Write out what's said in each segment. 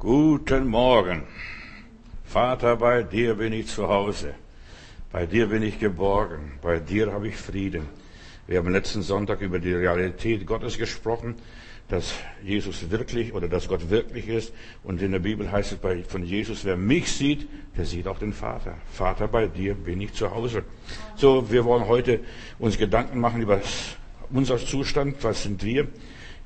Guten Morgen. Vater, bei dir bin ich zu Hause. Bei dir bin ich geborgen. Bei dir habe ich Frieden. Wir haben letzten Sonntag über die Realität Gottes gesprochen, dass Jesus wirklich oder dass Gott wirklich ist. Und in der Bibel heißt es von Jesus, wer mich sieht, der sieht auch den Vater. Vater, bei dir bin ich zu Hause. So, wir wollen heute uns Gedanken machen über unser Zustand. Was sind wir?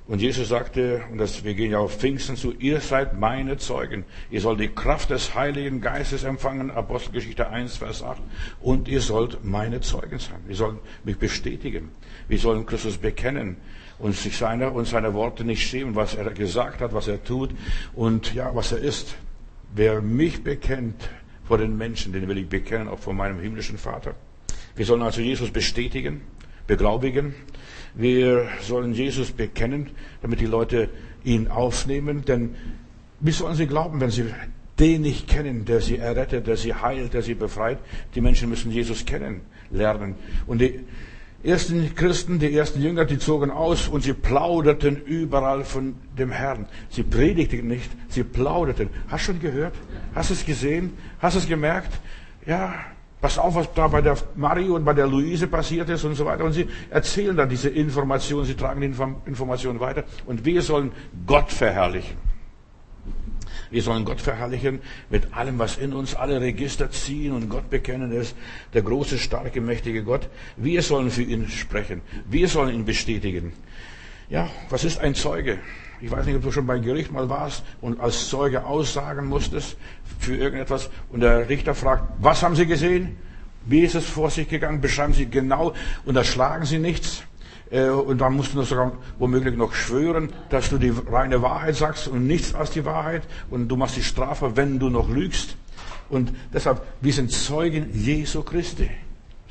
Und Jesus sagte, und das, wir gehen ja auf Pfingsten zu, ihr seid meine Zeugen. Ihr sollt die Kraft des Heiligen Geistes empfangen, Apostelgeschichte 1, Vers 8. Und ihr sollt meine Zeugen sein. Wir sollen mich bestätigen. Wir sollen Christus bekennen und sich seiner und seiner Worte nicht schämen, was er gesagt hat, was er tut und ja, was er ist. Wer mich bekennt vor den Menschen, den will ich bekennen, auch vor meinem himmlischen Vater. Wir sollen also Jesus bestätigen, beglaubigen wir sollen Jesus bekennen, damit die Leute ihn aufnehmen, denn wie sollen sie glauben, wenn sie den nicht kennen, der sie errettet, der sie heilt, der sie befreit? Die Menschen müssen Jesus kennen, lernen. Und die ersten Christen, die ersten Jünger, die zogen aus und sie plauderten überall von dem Herrn. Sie predigten nicht, sie plauderten. Hast du schon gehört? Hast du es gesehen? Hast du es gemerkt? Ja, Pass auf, was da bei der Marie und bei der Luise passiert ist und so weiter. Und sie erzählen dann diese Informationen, sie tragen die Informationen weiter. Und wir sollen Gott verherrlichen. Wir sollen Gott verherrlichen mit allem, was in uns, alle Register ziehen und Gott bekennen ist der große, starke, mächtige Gott. Wir sollen für ihn sprechen. Wir sollen ihn bestätigen. Ja, was ist ein Zeuge? Ich weiß nicht, ob du schon beim Gericht mal warst und als Zeuge aussagen musstest für irgendetwas und der Richter fragt, was haben Sie gesehen? Wie ist es vor sich gegangen? Beschreiben Sie genau, unterschlagen Sie nichts. Äh, und dann musst du sogar womöglich noch schwören, dass du die reine Wahrheit sagst und nichts als die Wahrheit. Und du machst die Strafe, wenn du noch lügst. Und deshalb, wir sind Zeugen Jesu Christi.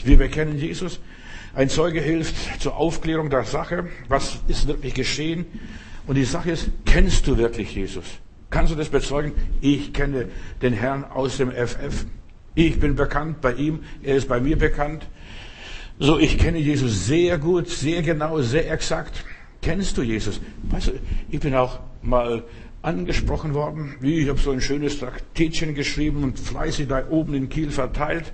Wir bekennen Jesus. Ein Zeuge hilft zur Aufklärung der Sache. Was ist wirklich geschehen? Und die Sache ist, kennst du wirklich Jesus? Kannst du das bezeugen? Ich kenne den Herrn aus dem FF. Ich bin bekannt bei ihm, er ist bei mir bekannt. So, ich kenne Jesus sehr gut, sehr genau, sehr exakt. Kennst du Jesus? Weißt du, ich bin auch mal angesprochen worden. Ich habe so ein schönes Traktätchen geschrieben und fleißig da oben in Kiel verteilt.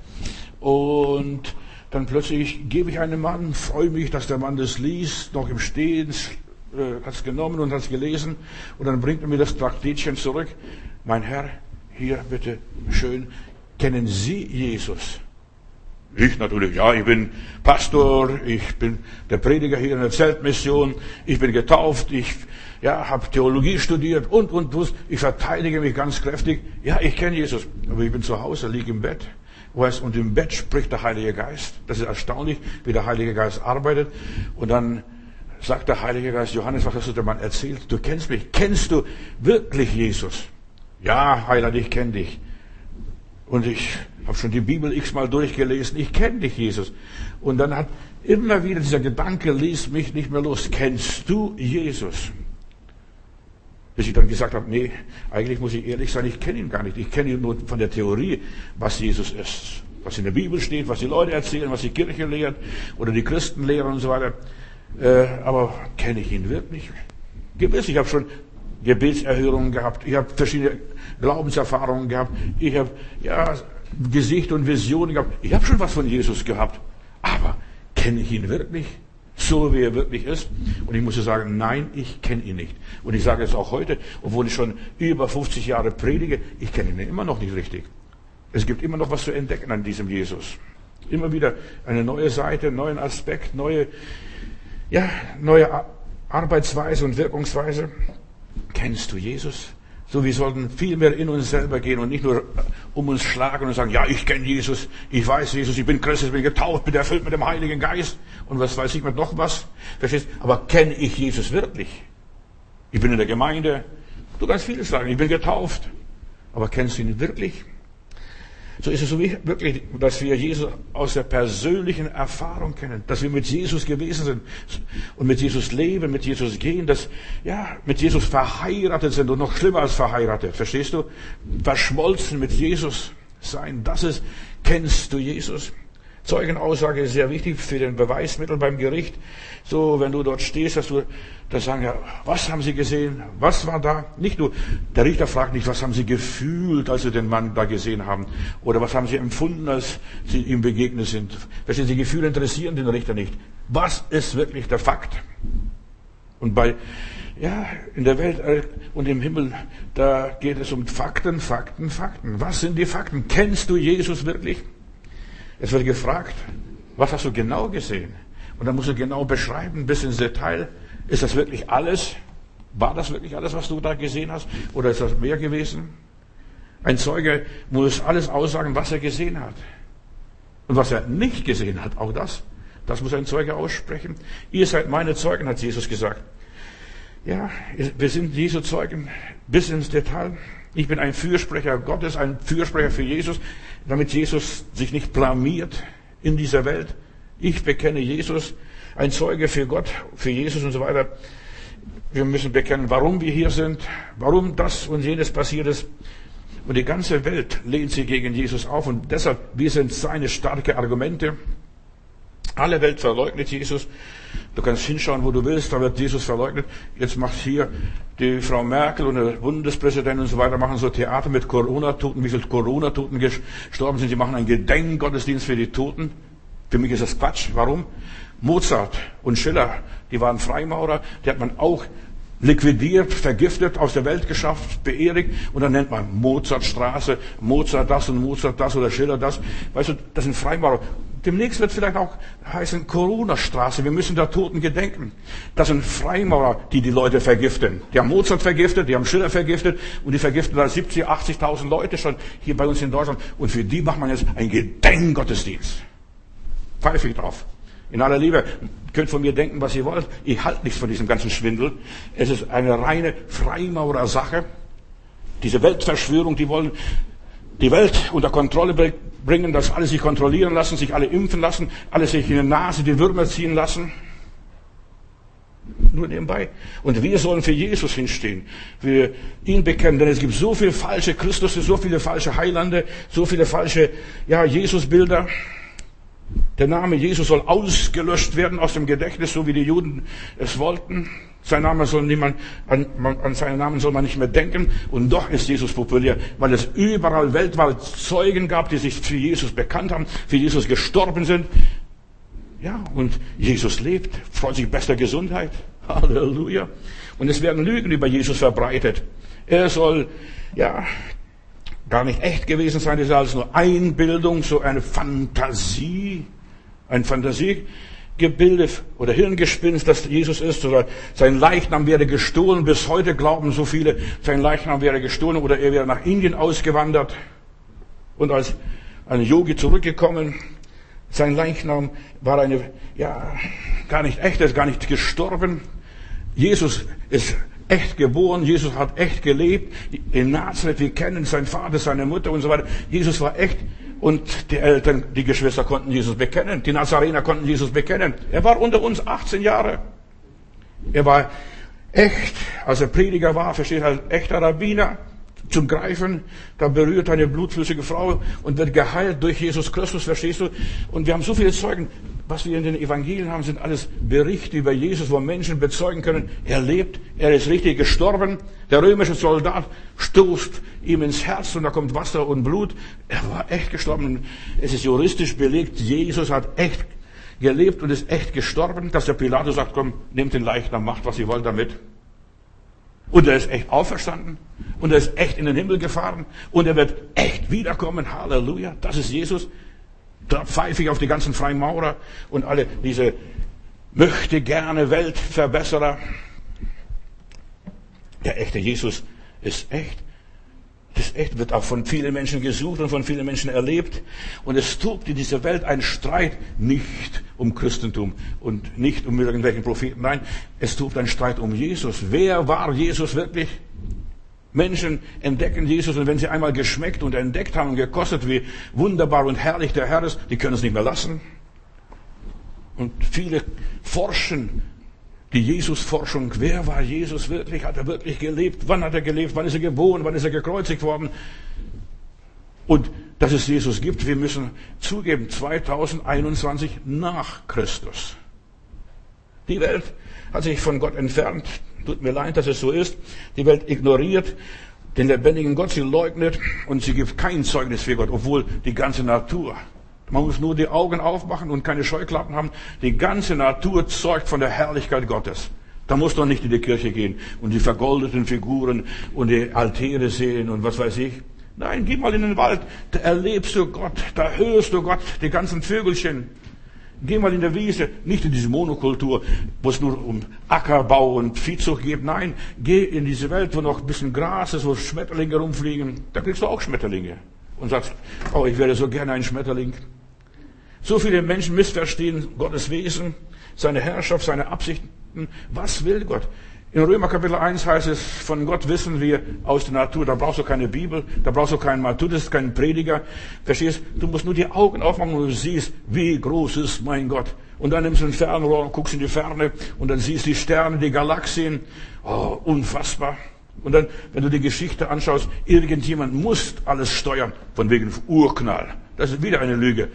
Und dann plötzlich gebe ich einem Mann, freue mich, dass der Mann das liest, noch im Stehen, äh, hat es genommen und hat es gelesen und dann bringt er mir das Traktätchen zurück. Mein Herr, hier bitte schön, kennen Sie Jesus? Ich natürlich, ja, ich bin Pastor, ich bin der Prediger hier in der Zeltmission, ich bin getauft, ich ja, habe Theologie studiert und, und, und. Ich verteidige mich ganz kräftig. Ja, ich kenne Jesus, aber ich bin zu Hause, liege im Bett. Und im Bett spricht der Heilige Geist. Das ist erstaunlich, wie der Heilige Geist arbeitet. Und dann sagt der Heilige Geist, Johannes, was hast du dem Mann erzählt? Du kennst mich. Kennst du wirklich Jesus? Ja, Heiland, ich kenne dich. Und ich habe schon die Bibel x-mal durchgelesen. Ich kenne dich, Jesus. Und dann hat immer wieder dieser Gedanke, ließ mich nicht mehr los. Kennst du Jesus? Bis ich dann gesagt habe, nee, eigentlich muss ich ehrlich sein, ich kenne ihn gar nicht. Ich kenne ihn nur von der Theorie, was Jesus ist. Was in der Bibel steht, was die Leute erzählen, was die Kirche lehrt oder die Christen lehren und so weiter. Äh, aber kenne ich ihn wirklich? Gewiss, ich habe schon Gebetserhörungen gehabt, ich habe verschiedene Glaubenserfahrungen gehabt, ich habe ja, Gesicht und Visionen gehabt, ich habe schon was von Jesus gehabt, aber kenne ich ihn wirklich? So wie er wirklich ist. Und ich muss sagen, nein, ich kenne ihn nicht. Und ich sage es auch heute, obwohl ich schon über 50 Jahre predige, ich kenne ihn immer noch nicht richtig. Es gibt immer noch was zu entdecken an diesem Jesus. Immer wieder eine neue Seite, neuen Aspekt, neue ja, neue Arbeitsweise und Wirkungsweise. Kennst du Jesus? So, wir sollten viel mehr in uns selber gehen und nicht nur um uns schlagen und sagen, ja, ich kenne Jesus, ich weiß Jesus, ich bin Christus, ich bin getauft, bin erfüllt mit dem Heiligen Geist und was weiß ich mit noch was. Verstehst? Aber kenne ich Jesus wirklich? Ich bin in der Gemeinde, du kannst vieles sagen, ich bin getauft, aber kennst du ihn wirklich? So ist es wirklich, dass wir Jesus aus der persönlichen Erfahrung kennen, dass wir mit Jesus gewesen sind und mit Jesus leben, mit Jesus gehen, dass, ja, mit Jesus verheiratet sind und noch schlimmer als verheiratet. Verstehst du? Verschmolzen mit Jesus sein. Das ist, kennst du Jesus? Zeugenaussage ist sehr wichtig für den Beweismittel beim Gericht. So, wenn du dort stehst, dass du da sagen, ja, was haben sie gesehen? Was war da? Nicht nur, der Richter fragt nicht, was haben sie gefühlt, als sie den Mann da gesehen haben? Oder was haben sie empfunden, als sie ihm begegnet sind? Verstehen Sie, Gefühle interessieren den Richter nicht. Was ist wirklich der Fakt? Und bei, ja, in der Welt äh, und im Himmel, da geht es um Fakten, Fakten, Fakten. Was sind die Fakten? Kennst du Jesus wirklich? Es wird gefragt, was hast du genau gesehen? Und dann musst du genau beschreiben, bis ins Detail. Ist das wirklich alles? War das wirklich alles, was du da gesehen hast? Oder ist das mehr gewesen? Ein Zeuge muss alles aussagen, was er gesehen hat. Und was er nicht gesehen hat, auch das, das muss ein Zeuge aussprechen. Ihr seid meine Zeugen, hat Jesus gesagt. Ja, wir sind Jesu Zeugen bis ins Detail. Ich bin ein Fürsprecher Gottes, ein Fürsprecher für Jesus, damit Jesus sich nicht blamiert in dieser Welt. Ich bekenne Jesus, ein Zeuge für Gott, für Jesus und so weiter. Wir müssen bekennen, warum wir hier sind, warum das und jenes passiert ist. Und die ganze Welt lehnt sich gegen Jesus auf und deshalb, wir sind seine starke Argumente. Alle Welt verleugnet Jesus. Du kannst hinschauen, wo du willst, da wird Jesus verleugnet. Jetzt macht hier die Frau Merkel und der Bundespräsident und so weiter machen so Theater mit Corona-Toten, wie viele Corona-Toten gestorben sind. Sie machen einen Gedenkgottesdienst für die Toten. Für mich ist das Quatsch. Warum? Mozart und Schiller, die waren Freimaurer, die hat man auch liquidiert, vergiftet, aus der Welt geschafft, beerdigt und dann nennt man Mozartstraße, Mozart das und Mozart das oder Schiller das. Weißt du, das sind Freimaurer. Demnächst wird vielleicht auch heißen Corona-Straße. Wir müssen der Toten gedenken. Das sind Freimaurer, die die Leute vergiften. Die haben Mozart vergiftet, die haben Schiller vergiftet und die vergiften da 70, 80.000 Leute schon hier bei uns in Deutschland. Und für die macht man jetzt einen Gedenkgottesdienst. Pfeife ich drauf. In aller Liebe, könnt von mir denken, was ihr wollt. Ich halte nichts von diesem ganzen Schwindel. Es ist eine reine Freimaurer-Sache. Diese Weltverschwörung, die wollen die Welt unter Kontrolle bringen, dass alle sich kontrollieren lassen, sich alle impfen lassen, alle sich in die Nase die Würmer ziehen lassen. Nur nebenbei. Und wir sollen für Jesus hinstehen, wir ihn bekennen, denn es gibt so viele falsche Christus, so viele falsche Heilande, so viele falsche, ja, Jesus-Bilder. Der Name Jesus soll ausgelöscht werden aus dem Gedächtnis, so wie die Juden es wollten. Sein Name soll niemand, an, an seinen Namen soll man nicht mehr denken. Und doch ist Jesus populär, weil es überall weltweit Zeugen gab, die sich für Jesus bekannt haben, für Jesus gestorben sind. Ja, und Jesus lebt, freut sich bester Gesundheit. Halleluja. Und es werden Lügen über Jesus verbreitet. Er soll, ja, gar nicht echt gewesen sein, das ist alles nur Einbildung, so eine Fantasie, ein Fantasiegebilde oder Hirngespinst, dass Jesus ist, oder sein Leichnam wäre gestohlen. Bis heute glauben so viele, sein Leichnam wäre gestohlen oder er wäre nach Indien ausgewandert und als ein Yogi zurückgekommen. Sein Leichnam war eine, ja, gar nicht echt, er ist gar nicht gestorben. Jesus ist echt geboren, Jesus hat echt gelebt. In Nazareth, wir kennen seinen Vater, seine Mutter und so weiter. Jesus war echt und die Eltern, die Geschwister konnten Jesus bekennen. Die Nazarener konnten Jesus bekennen. Er war unter uns 18 Jahre. Er war echt, als er Prediger war, versteht als echter Rabbiner zum Greifen. Da berührt eine blutflüssige Frau und wird geheilt durch Jesus Christus, verstehst du? Und wir haben so viele Zeugen. Was wir in den Evangelien haben, sind alles Berichte über Jesus, wo Menschen bezeugen können, er lebt, er ist richtig gestorben. Der römische Soldat stoßt ihm ins Herz und da kommt Wasser und Blut. Er war echt gestorben. Es ist juristisch belegt, Jesus hat echt gelebt und ist echt gestorben, dass der Pilatus sagt, komm, nehmt den Leichnam, macht, was ihr wollt damit. Und er ist echt auferstanden. Und er ist echt in den Himmel gefahren. Und er wird echt wiederkommen. Halleluja. Das ist Jesus. Da pfeife ich auf die ganzen Freimaurer und alle diese möchte gerne Weltverbesserer. Der echte Jesus ist echt. Das echt wird auch von vielen Menschen gesucht und von vielen Menschen erlebt. Und es tobt in dieser Welt ein Streit nicht um Christentum und nicht um irgendwelchen Propheten. Nein, es tobt ein Streit um Jesus. Wer war Jesus wirklich? Menschen entdecken Jesus und wenn sie einmal geschmeckt und entdeckt haben und gekostet, wie wunderbar und herrlich der Herr ist, die können es nicht mehr lassen. Und viele forschen die Jesus-Forschung. Wer war Jesus wirklich? Hat er wirklich gelebt? Wann hat er gelebt? Wann ist er geboren? Wann ist er gekreuzigt worden? Und dass es Jesus gibt. Wir müssen zugeben, 2021 nach Christus. Die Welt hat sich von Gott entfernt. Tut mir leid, dass es so ist. Die Welt ignoriert den lebendigen Gott, sie leugnet und sie gibt kein Zeugnis für Gott, obwohl die ganze Natur. Man muss nur die Augen aufmachen und keine Scheuklappen haben. Die ganze Natur zeugt von der Herrlichkeit Gottes. Da musst du nicht in die Kirche gehen und die vergoldeten Figuren und die Altäre sehen und was weiß ich. Nein, geh mal in den Wald, da erlebst du Gott, da hörst du Gott, die ganzen Vögelchen. Geh mal in der Wiese, nicht in diese Monokultur, wo es nur um Ackerbau und Viehzucht geht. Nein, geh in diese Welt, wo noch ein bisschen Gras ist, wo Schmetterlinge rumfliegen. Da kriegst du auch Schmetterlinge. Und sagst, oh, ich wäre so gerne ein Schmetterling. So viele Menschen missverstehen Gottes Wesen, seine Herrschaft, seine Absichten. Was will Gott? In Römer Kapitel 1 heißt es, von Gott wissen wir aus der Natur. Da brauchst du keine Bibel, da brauchst du keinen Matthäus, keinen Prediger. Verstehst? Du musst nur die Augen aufmachen und du siehst, wie groß ist mein Gott. Und dann nimmst du ein Fernrohr und guckst in die Ferne und dann siehst du die Sterne, die Galaxien. Oh, unfassbar. Und dann, wenn du die Geschichte anschaust, irgendjemand muss alles steuern, von wegen Urknall. Das ist wieder eine Lüge.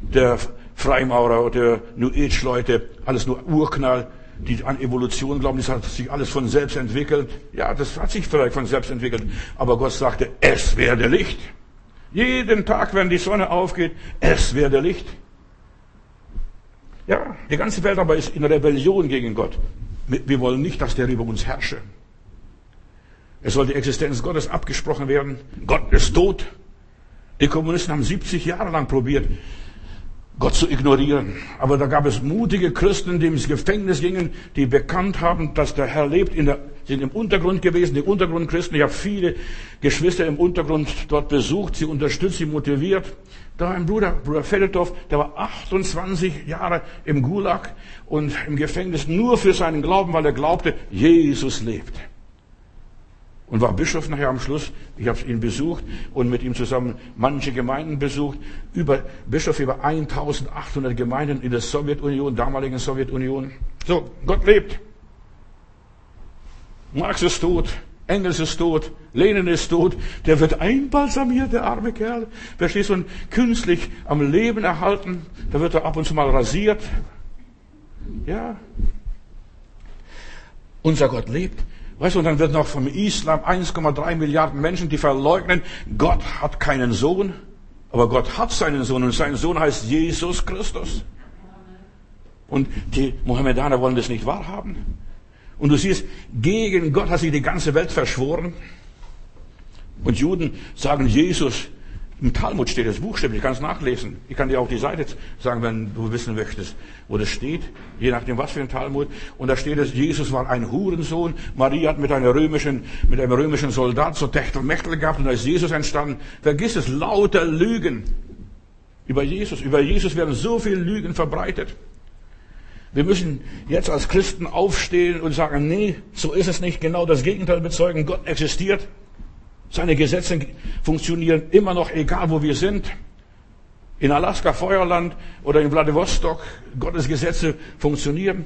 Der Freimaurer oder New Age Leute, alles nur Urknall die an Evolution glauben, das hat sich alles von selbst entwickelt. Ja, das hat sich vielleicht von selbst entwickelt. Aber Gott sagte, es werde Licht. Jeden Tag, wenn die Sonne aufgeht, es werde Licht. Ja, die ganze Welt aber ist in Rebellion gegen Gott. Wir wollen nicht, dass der über uns herrsche. Es soll die Existenz Gottes abgesprochen werden. Gott ist tot. Die Kommunisten haben 70 Jahre lang probiert, Gott zu ignorieren. Aber da gab es mutige Christen, die ins Gefängnis gingen, die bekannt haben, dass der Herr lebt, der, sind im Untergrund gewesen, die Untergrundchristen. Ich habe viele Geschwister im Untergrund dort besucht, sie unterstützt, sie motiviert. Da ein Bruder, Bruder Feldorf, der war 28 Jahre im Gulag und im Gefängnis nur für seinen Glauben, weil er glaubte, Jesus lebt und war Bischof nachher am Schluss. Ich habe ihn besucht und mit ihm zusammen manche Gemeinden besucht. Über Bischof über 1800 Gemeinden in der Sowjetunion, damaligen Sowjetunion. So, Gott lebt. Marx ist tot, Engels ist tot, Lenin ist tot. Der wird einbalsamiert, der arme Kerl. Verstehst du? Und künstlich am Leben erhalten. Da wird er ab und zu mal rasiert. Ja. Unser Gott lebt. Weißt du, und dann wird noch vom Islam 1,3 Milliarden Menschen, die verleugnen, Gott hat keinen Sohn, aber Gott hat seinen Sohn und sein Sohn heißt Jesus Christus. Und die Mohammedaner wollen das nicht wahrhaben. Und du siehst, gegen Gott hat sich die ganze Welt verschworen. Und Juden sagen, Jesus im Talmud steht das buchstäblich, ich kann es nachlesen. Ich kann dir auch die Seite sagen, wenn du wissen möchtest, wo das steht, je nachdem was für ein Talmud. Und da steht es, Jesus war ein Hurensohn, Maria hat mit einem römischen, mit einem römischen Soldat so Techtelmechtel gehabt und da ist Jesus entstanden. Vergiss es, lauter Lügen über Jesus. Über Jesus werden so viele Lügen verbreitet. Wir müssen jetzt als Christen aufstehen und sagen, nee, so ist es nicht, genau das Gegenteil bezeugen, Gott existiert. Seine Gesetze funktionieren immer noch, egal wo wir sind. In Alaska, Feuerland oder in Vladivostok, Gottes Gesetze funktionieren.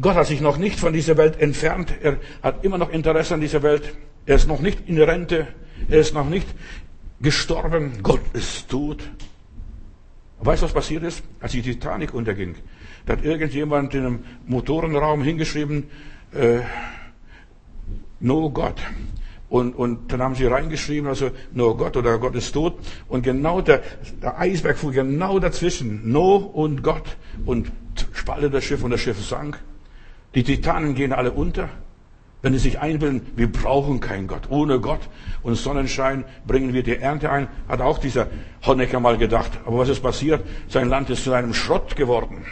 Gott hat sich noch nicht von dieser Welt entfernt. Er hat immer noch Interesse an dieser Welt. Er ist noch nicht in Rente. Er ist noch nicht gestorben. Gott ist tot. Weißt du, was passiert ist? Als die Titanic unterging, da hat irgendjemand in einem Motorenraum hingeschrieben, äh, No Gott. Und, und dann haben sie reingeschrieben, also nur Gott oder Gott ist tot. Und genau der, der Eisberg fuhr genau dazwischen, No und Gott. Und spaltete das Schiff und das Schiff sank. Die Titanen gehen alle unter. Wenn sie sich einbilden, wir brauchen keinen Gott. Ohne Gott und Sonnenschein bringen wir die Ernte ein, hat auch dieser Honecker mal gedacht. Aber was ist passiert? Sein Land ist zu einem Schrott geworden.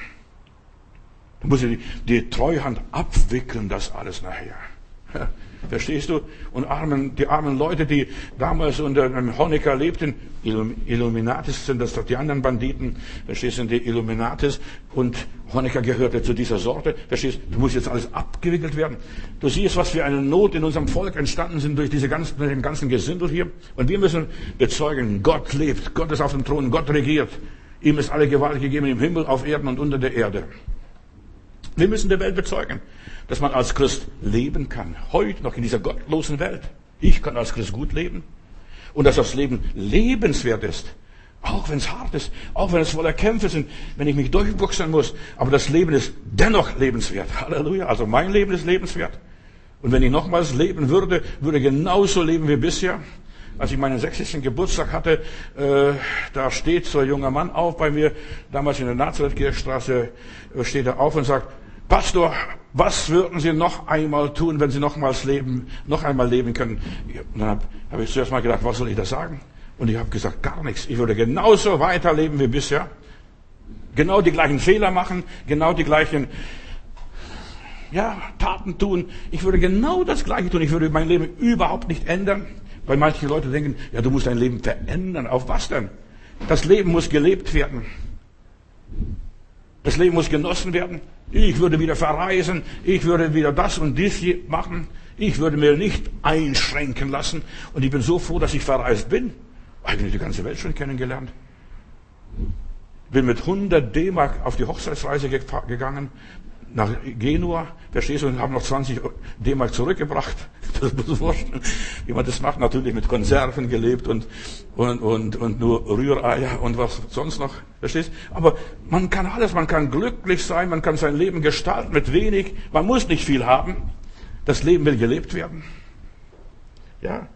Da muss er die, die Treuhand abwickeln, das alles nachher. Verstehst du? Und armen, die armen Leute, die damals unter einem Honecker lebten, Illuminatis sind das doch die anderen Banditen, verstehst du, die Illuminatis und Honecker gehörte zu dieser Sorte, verstehst du, muss jetzt alles abgewickelt werden. Du siehst, was für eine Not in unserem Volk entstanden sind durch diese ganzen, den ganzen Gesindel hier. Und wir müssen bezeugen, Gott lebt, Gott ist auf dem Thron, Gott regiert. Ihm ist alle Gewalt gegeben im Himmel, auf Erden und unter der Erde. Wir müssen der Welt bezeugen dass man als Christ leben kann. Heute noch in dieser gottlosen Welt. Ich kann als Christ gut leben. Und dass das Leben lebenswert ist. Auch wenn es hart ist, auch wenn es voller Kämpfe sind, wenn ich mich durchbuchsen muss. Aber das Leben ist dennoch lebenswert. Halleluja. Also mein Leben ist lebenswert. Und wenn ich nochmals leben würde, würde ich genauso leben wie bisher. Als ich meinen 60. Geburtstag hatte, äh, da steht so ein junger Mann auf bei mir, damals in der Nazareth-Kirchstraße, äh, steht er auf und sagt, Pastor, was würden Sie noch einmal tun, wenn Sie nochmals leben, noch einmal leben können? Und dann habe hab ich zuerst mal gedacht, was soll ich da sagen? Und ich habe gesagt, gar nichts. Ich würde genauso weiterleben wie bisher. Genau die gleichen Fehler machen, genau die gleichen ja, Taten tun. Ich würde genau das Gleiche tun. Ich würde mein Leben überhaupt nicht ändern. Weil manche Leute denken, ja, du musst dein Leben verändern. Auf was denn? Das Leben muss gelebt werden. Das Leben muss genossen werden. Ich würde wieder verreisen. Ich würde wieder das und dies machen. Ich würde mir nicht einschränken lassen. Und ich bin so froh, dass ich verreist bin. Eigentlich die ganze Welt schon kennengelernt. Bin mit 100 D-Mark auf die Hochzeitsreise gegangen nach Genua, verstehst du, und haben noch 20 D-Mark zurückgebracht. Das muss man vorstellen, wie man das macht. Natürlich mit Konserven gelebt und, und, und, und nur Rühreier und was sonst noch, verstehst Aber man kann alles, man kann glücklich sein, man kann sein Leben gestalten mit wenig, man muss nicht viel haben. Das Leben will gelebt werden. Ja,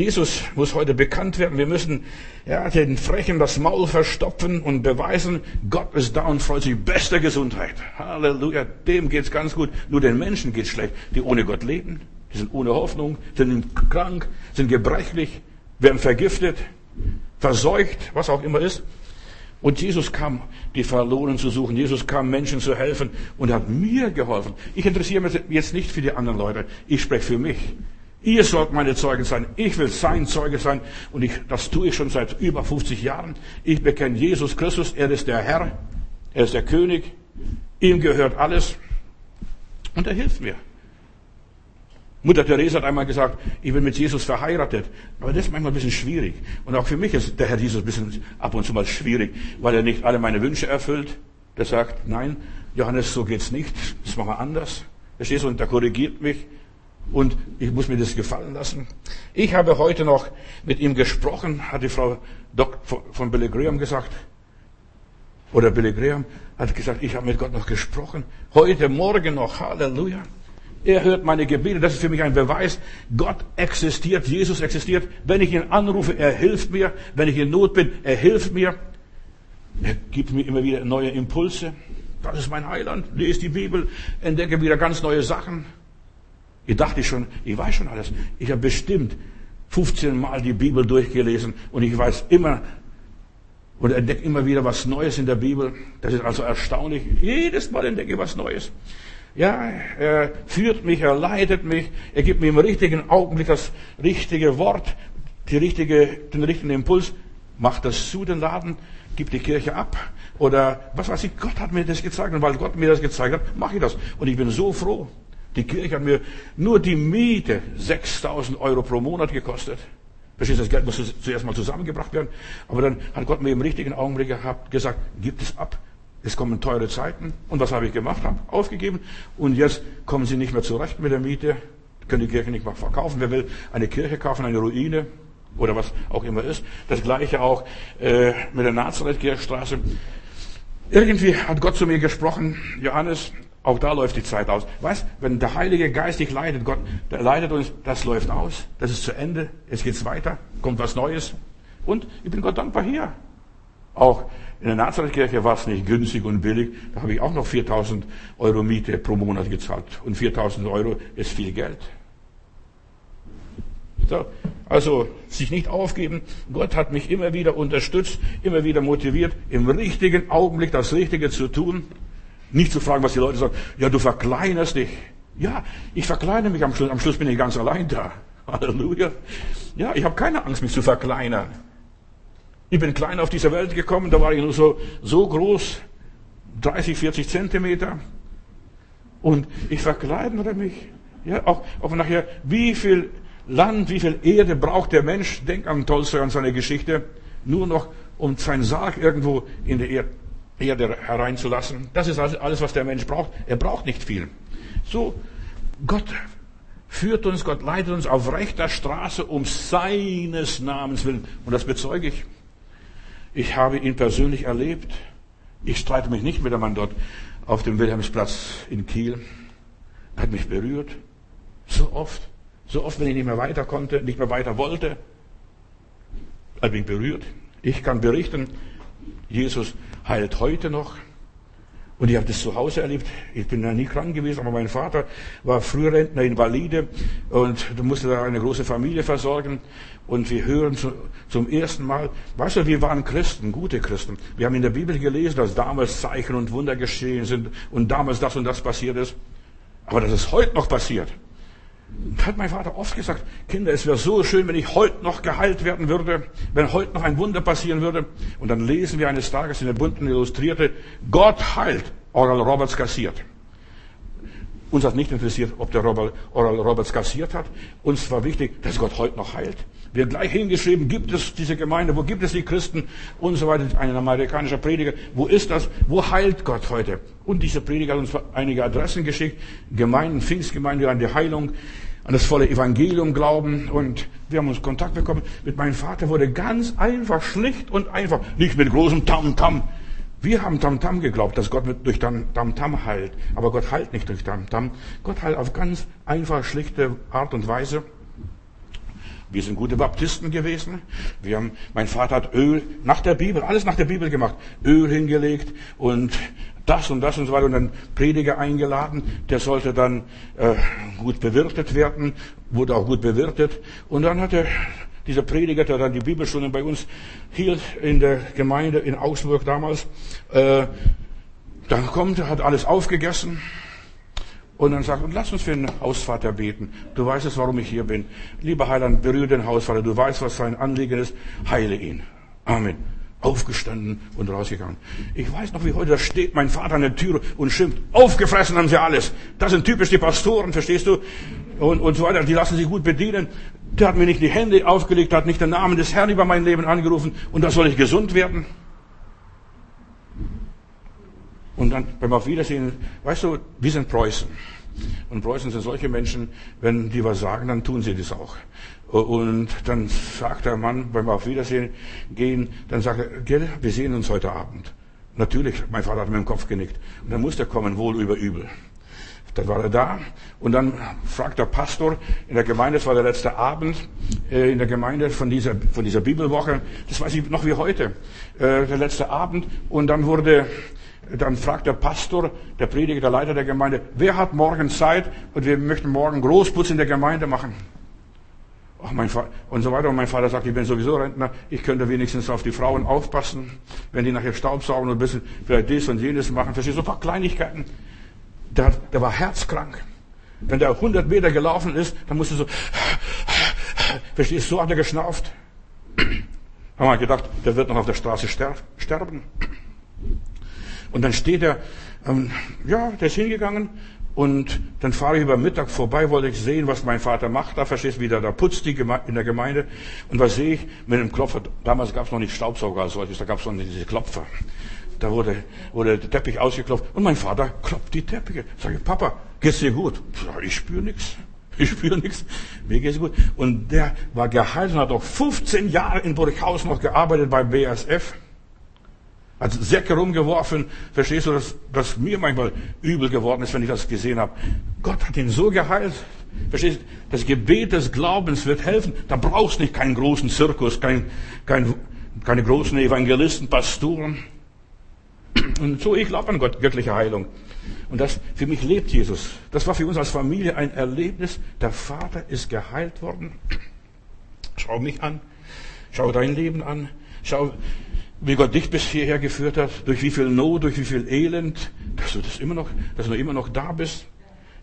Jesus muss heute bekannt werden. Wir müssen ja, den Frechen das Maul verstopfen und beweisen, Gott ist da und freut sich. Beste Gesundheit. Halleluja. Dem geht's ganz gut. Nur den Menschen geht's schlecht, die ohne Gott leben. Die sind ohne Hoffnung, sind krank, sind gebrechlich, werden vergiftet, verseucht, was auch immer ist. Und Jesus kam, die Verlorenen zu suchen. Jesus kam, Menschen zu helfen und hat mir geholfen. Ich interessiere mich jetzt nicht für die anderen Leute. Ich spreche für mich. Ihr sollt meine Zeugen sein. Ich will sein Zeuge sein. Und ich, das tue ich schon seit über 50 Jahren. Ich bekenne Jesus Christus. Er ist der Herr. Er ist der König. Ihm gehört alles. Und er hilft mir. Mutter Therese hat einmal gesagt, ich bin mit Jesus verheiratet. Aber das ist manchmal ein bisschen schwierig. Und auch für mich ist der Herr Jesus ein bisschen ab und zu mal schwierig, weil er nicht alle meine Wünsche erfüllt. Der sagt, nein, Johannes, so geht's nicht. Das machen wir anders. Verstehst du? Und der korrigiert mich. Und ich muss mir das gefallen lassen. Ich habe heute noch mit ihm gesprochen, hat die Frau Doc von Billy Graham gesagt. Oder Billy Graham hat gesagt, ich habe mit Gott noch gesprochen. Heute Morgen noch. Halleluja. Er hört meine Gebete. Das ist für mich ein Beweis. Gott existiert. Jesus existiert. Wenn ich ihn anrufe, er hilft mir. Wenn ich in Not bin, er hilft mir. Er gibt mir immer wieder neue Impulse. Das ist mein Heiland. Lese die Bibel, entdecke wieder ganz neue Sachen. Ich dachte schon, ich weiß schon alles. Ich habe bestimmt 15 Mal die Bibel durchgelesen und ich weiß immer und entdecke immer wieder was Neues in der Bibel. Das ist also erstaunlich. Jedes Mal entdecke ich was Neues. Ja, er führt mich, er leitet mich, er gibt mir im richtigen Augenblick das richtige Wort, die richtige, den richtigen Impuls. Macht das zu, den Laden, gibt die Kirche ab. Oder was weiß ich, Gott hat mir das gezeigt und weil Gott mir das gezeigt hat, mache ich das. Und ich bin so froh. Die Kirche hat mir nur die Miete 6000 Euro pro Monat gekostet. Verstehst du, das Geld muss zuerst mal zusammengebracht werden. Aber dann hat Gott mir im richtigen Augenblick gehabt, gesagt, gib es ab. Es kommen teure Zeiten. Und was habe ich gemacht? Habe aufgegeben. Und jetzt kommen sie nicht mehr zurecht mit der Miete. Können die Kirche nicht mehr verkaufen. Wer will eine Kirche kaufen, eine Ruine oder was auch immer ist. Das gleiche auch äh, mit der Nazareth-Kirchstraße. Irgendwie hat Gott zu mir gesprochen, Johannes, auch da läuft die Zeit aus. Weißt, wenn der Heilige Geist dich leitet, Gott, der leitet uns, das läuft aus, das ist zu Ende, es geht weiter, kommt was Neues. Und ich bin Gott dankbar hier. Auch in der Nazarethkirche war es nicht günstig und billig. Da habe ich auch noch 4000 Euro Miete pro Monat gezahlt. Und 4000 Euro ist viel Geld. So, also sich nicht aufgeben. Gott hat mich immer wieder unterstützt, immer wieder motiviert, im richtigen Augenblick das Richtige zu tun. Nicht zu fragen, was die Leute sagen. Ja, du verkleinerst dich. Ja, ich verkleine mich am Schluss. Am Schluss bin ich ganz allein da. Halleluja. Ja, ich habe keine Angst, mich zu verkleinern. Ich bin klein auf diese Welt gekommen, da war ich nur so, so groß, 30, 40 Zentimeter. Und ich verkleinere mich. Ja, auch, auch nachher, wie viel Land, wie viel Erde braucht der Mensch? Denk an Tolstoi und seine Geschichte. Nur noch, um seinen Sarg irgendwo in der Erde Erde hereinzulassen. Das ist alles, was der Mensch braucht. Er braucht nicht viel. So, Gott Führt uns, Gott leitet uns auf rechter Straße um seines Namens willen. Und das bezeuge ich. Ich habe ihn persönlich erlebt. Ich streite mich nicht mit dem Mann dort auf dem Wilhelmsplatz in Kiel. Er hat mich berührt. So oft. So oft, wenn ich nicht mehr weiter konnte, nicht mehr weiter wollte. Er hat mich berührt. Ich kann berichten, Jesus heilt heute noch. Und ich habe das zu Hause erlebt. Ich bin ja nie krank gewesen, aber mein Vater war Frührentner, Invalide und du musste da eine große Familie versorgen. Und wir hören zu, zum ersten Mal, weißt du, wir waren Christen, gute Christen. Wir haben in der Bibel gelesen, dass damals Zeichen und Wunder geschehen sind und damals das und das passiert ist. Aber das ist heute noch passiert. Hat mein Vater oft gesagt, Kinder, es wäre so schön, wenn ich heute noch geheilt werden würde, wenn heute noch ein Wunder passieren würde. Und dann lesen wir eines Tages in der bunten Illustrierte, Gott heilt, Oral Roberts kassiert. Uns hat nicht interessiert, ob der Oral Roberts kassiert hat. Uns war wichtig, dass Gott heute noch heilt. Wir haben gleich hingeschrieben, gibt es diese Gemeinde, wo gibt es die Christen und so weiter. Ein amerikanischer Prediger, wo ist das? Wo heilt Gott heute? Und dieser Prediger hat uns einige Adressen geschickt, Gemeinden, Pfingstgemeinde an die Heilung, an das volle Evangelium glauben und wir haben uns Kontakt bekommen. Mit meinem Vater wurde ganz einfach, schlicht und einfach, nicht mit großem Tam-Tam. Wir haben Tam-Tam geglaubt, dass Gott durch Tam-Tam heilt. Aber Gott heilt nicht durch Tam-Tam. Gott heilt auf ganz einfach, schlichte Art und Weise. Wir sind gute Baptisten gewesen. Wir haben, mein Vater hat Öl nach der Bibel, alles nach der Bibel gemacht. Öl hingelegt und das und das und so weiter und dann Prediger eingeladen. Der sollte dann äh, gut bewirtet werden, wurde auch gut bewirtet. Und dann hat er dieser Prediger, der dann die Bibelstunde bei uns hielt in der Gemeinde in Augsburg damals, äh, dann kommt, hat alles aufgegessen und dann sagt, lass uns für den Hausvater beten. Du weißt es, warum ich hier bin. Lieber Heiland, berühre den Hausvater. Du weißt, was sein Anliegen ist. Heile ihn. Amen. Aufgestanden und rausgegangen. Ich weiß noch, wie heute, da steht mein Vater an der Tür und schimpft. Aufgefressen haben sie alles. Das sind typisch die Pastoren, verstehst du? Und, und so weiter. Die lassen sich gut bedienen. Der hat mir nicht die Hände aufgelegt, hat nicht den Namen des Herrn über mein Leben angerufen. Und da soll ich gesund werden. Und dann beim Auf Wiedersehen, weißt du, wir sind Preußen. Und Preußen sind solche Menschen, wenn die was sagen, dann tun sie das auch. Und dann sagt der Mann beim Auf Wiedersehen gehen, dann sagt er, gell, wir sehen uns heute Abend. Natürlich, mein Vater hat mir im Kopf genickt. Und dann muss er kommen, wohl über übel. Dann war er da und dann fragt der Pastor in der Gemeinde, das war der letzte Abend äh, in der Gemeinde von dieser, von dieser Bibelwoche, das weiß ich noch wie heute, äh, der letzte Abend und dann wurde dann fragt der Pastor, der Prediger, der Leiter der Gemeinde, wer hat morgen Zeit und wir möchten morgen Großputz in der Gemeinde machen. Ach, mein Vater, und so weiter. Und mein Vater sagt, ich bin sowieso Rentner, ich könnte wenigstens auf die Frauen aufpassen, wenn die nachher Staubsaugen und ein bisschen vielleicht dies und jenes machen. Verstehst du, so ein paar Kleinigkeiten. Der, der war herzkrank. Wenn der 100 Meter gelaufen ist, dann musste so, verstehst du, so hat er geschnauft. Haben wir gedacht, der wird noch auf der Straße sterben. Und dann steht er, ähm, ja, der ist hingegangen und dann fahre ich über Mittag vorbei, wollte ich sehen, was mein Vater macht. Da verstehst du, wie der da putzt die in der Gemeinde. Und was sehe ich? Mit einem Klopfer. Damals gab es noch nicht Staubsauger als solches, da gab es noch diese Klopfer. Da wurde, wurde der Teppich ausgeklopft und mein Vater klopft die Teppiche. Sag ich, Papa, geht's dir gut? Ja, ich spüre nichts. Ich spüre nichts. Mir geht's gut. Und der war geheilt und hat auch 15 Jahre in Burghausen noch gearbeitet bei BASF hat Säcke rumgeworfen. Verstehst du, dass, dass mir manchmal übel geworden ist, wenn ich das gesehen habe. Gott hat ihn so geheilt. Verstehst du, das Gebet des Glaubens wird helfen. Da brauchst du nicht keinen großen Zirkus, kein, kein, keine großen Evangelisten, Pastoren. Und so, ich glaube an Gott, göttliche Heilung. Und das, für mich lebt Jesus. Das war für uns als Familie ein Erlebnis. Der Vater ist geheilt worden. Schau mich an. Schau dein Leben an. Schau, wie Gott dich bis hierher geführt hat, durch wie viel Not, durch wie viel Elend, dass du das immer noch, dass du immer noch da bist.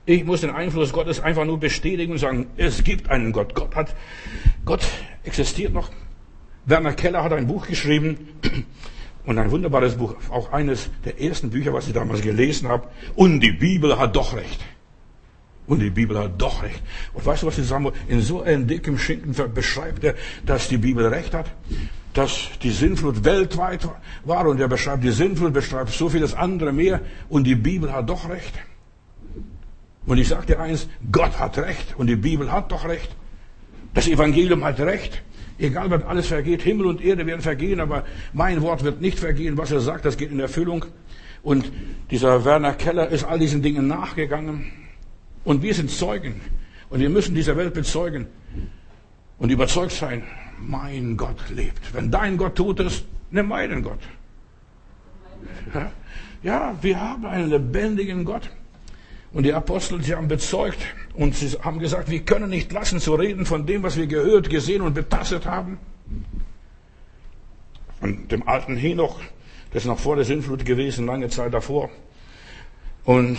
Ich muss den Einfluss Gottes einfach nur bestätigen und sagen, es gibt einen Gott. Gott hat, Gott existiert noch. Werner Keller hat ein Buch geschrieben und ein wunderbares Buch, auch eines der ersten Bücher, was ich damals gelesen habe. Und die Bibel hat doch recht. Und die Bibel hat doch recht. Und weißt du, was die Samuel in so einem dicken Schinken beschreibt, er, dass die Bibel recht hat? dass die Sinnflut weltweit war und er beschreibt die Sinnflut, beschreibt so vieles andere mehr und die Bibel hat doch recht. Und ich sagte eins, Gott hat recht und die Bibel hat doch recht. Das Evangelium hat recht. Egal, was alles vergeht, Himmel und Erde werden vergehen, aber mein Wort wird nicht vergehen. Was er sagt, das geht in Erfüllung. Und dieser Werner Keller ist all diesen Dingen nachgegangen. Und wir sind Zeugen. Und wir müssen dieser Welt bezeugen und überzeugt sein, mein Gott lebt. Wenn dein Gott tot ist, nimm meinen Gott. Ja, wir haben einen lebendigen Gott. Und die Apostel, sie haben bezeugt und sie haben gesagt, wir können nicht lassen zu reden von dem, was wir gehört, gesehen und betastet haben. Und dem alten Henoch, das ist noch vor der Sintflut gewesen, lange Zeit davor. Und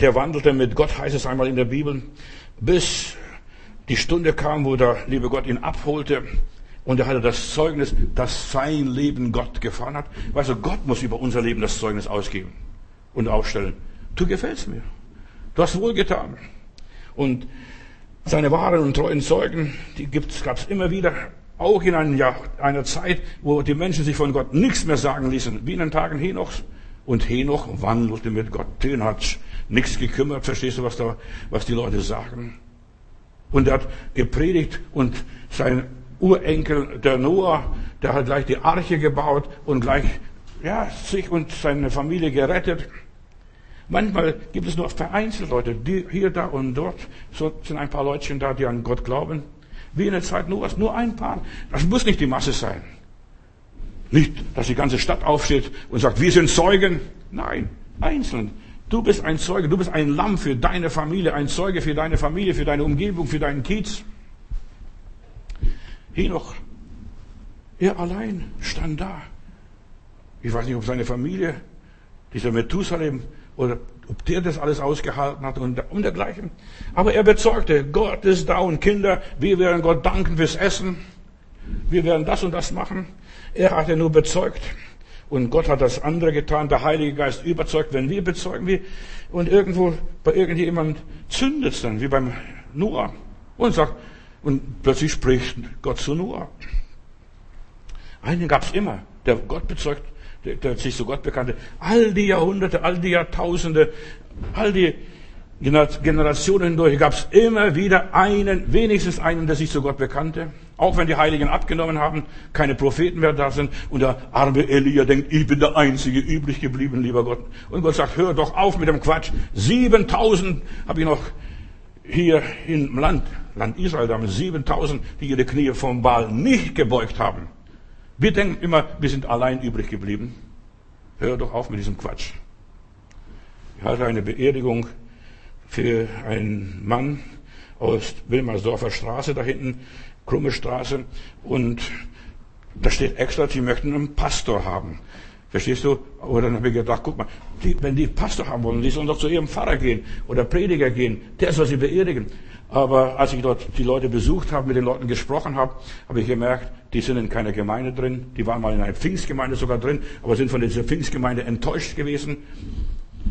der wandelte mit Gott, heißt es einmal in der Bibel, bis die Stunde kam, wo der liebe Gott ihn abholte. Und er hatte das Zeugnis, dass sein Leben Gott gefallen hat. Weißt du, Gott muss über unser Leben das Zeugnis ausgeben und aufstellen. Du gefällst mir. Du hast wohlgetan. Und seine wahren und treuen Zeugen, die gab es immer wieder, auch in einer, einer Zeit, wo die Menschen sich von Gott nichts mehr sagen ließen, wie in den Tagen Henochs. Und Henoch wandelte mit Gott. Den hat nichts gekümmert. Verstehst du, was da, was die Leute sagen? Und er hat gepredigt und sein Urenkel, der Noah, der hat gleich die Arche gebaut und gleich, ja, sich und seine Familie gerettet. Manchmal gibt es nur vereinzelt Leute, die hier, da und dort, so sind ein paar Leutchen da, die an Gott glauben. Wie in der Zeit Noahs, nur ein paar. Das muss nicht die Masse sein. Nicht, dass die ganze Stadt aufsteht und sagt, wir sind Zeugen. Nein, einzeln. Du bist ein Zeuge, du bist ein Lamm für deine Familie, ein Zeuge für deine Familie, für deine Umgebung, für deinen Kiez. Henoch, er allein stand da. Ich weiß nicht, ob seine Familie, dieser Methusalem, oder ob der das alles ausgehalten hat und, dergleichen. Aber er bezeugte, Gott ist da und Kinder, wir werden Gott danken fürs Essen. Wir werden das und das machen. Er hat ja nur bezeugt. Und Gott hat das andere getan, der Heilige Geist überzeugt, wenn wir bezeugen, wir, und irgendwo bei irgendjemand zündet es dann, wie beim Noah, und sagt, und plötzlich spricht Gott zu Noah. Einen gab es immer, der Gott bezeugt, sich zu Gott bekannte. All die Jahrhunderte, all die Jahrtausende, all die Generationen hindurch gab es immer wieder einen, wenigstens einen, der sich zu Gott bekannte. Auch wenn die Heiligen abgenommen haben, keine Propheten mehr da sind und der arme Elia denkt, ich bin der Einzige übrig geblieben, lieber Gott. Und Gott sagt, hör doch auf mit dem Quatsch. 7000 habe ich noch hier im Land, Land Israel, da haben 7000, die ihre Knie vom Baal nicht gebeugt haben. Wir denken immer, wir sind allein übrig geblieben. Hör doch auf mit diesem Quatsch. Ich hatte eine Beerdigung für einen Mann aus Wilmersdorfer Straße da hinten, krumme Straße, und da steht extra, sie möchten einen Pastor haben. Verstehst du? Aber dann habe ich gedacht, guck mal, die, wenn die Pastor haben wollen, die sollen doch zu ihrem Pfarrer gehen oder Prediger gehen, der soll sie beerdigen. Aber als ich dort die Leute besucht habe, mit den Leuten gesprochen habe, habe ich gemerkt, die sind in keiner Gemeinde drin. Die waren mal in einer Pfingstgemeinde sogar drin, aber sind von dieser Pfingstgemeinde enttäuscht gewesen.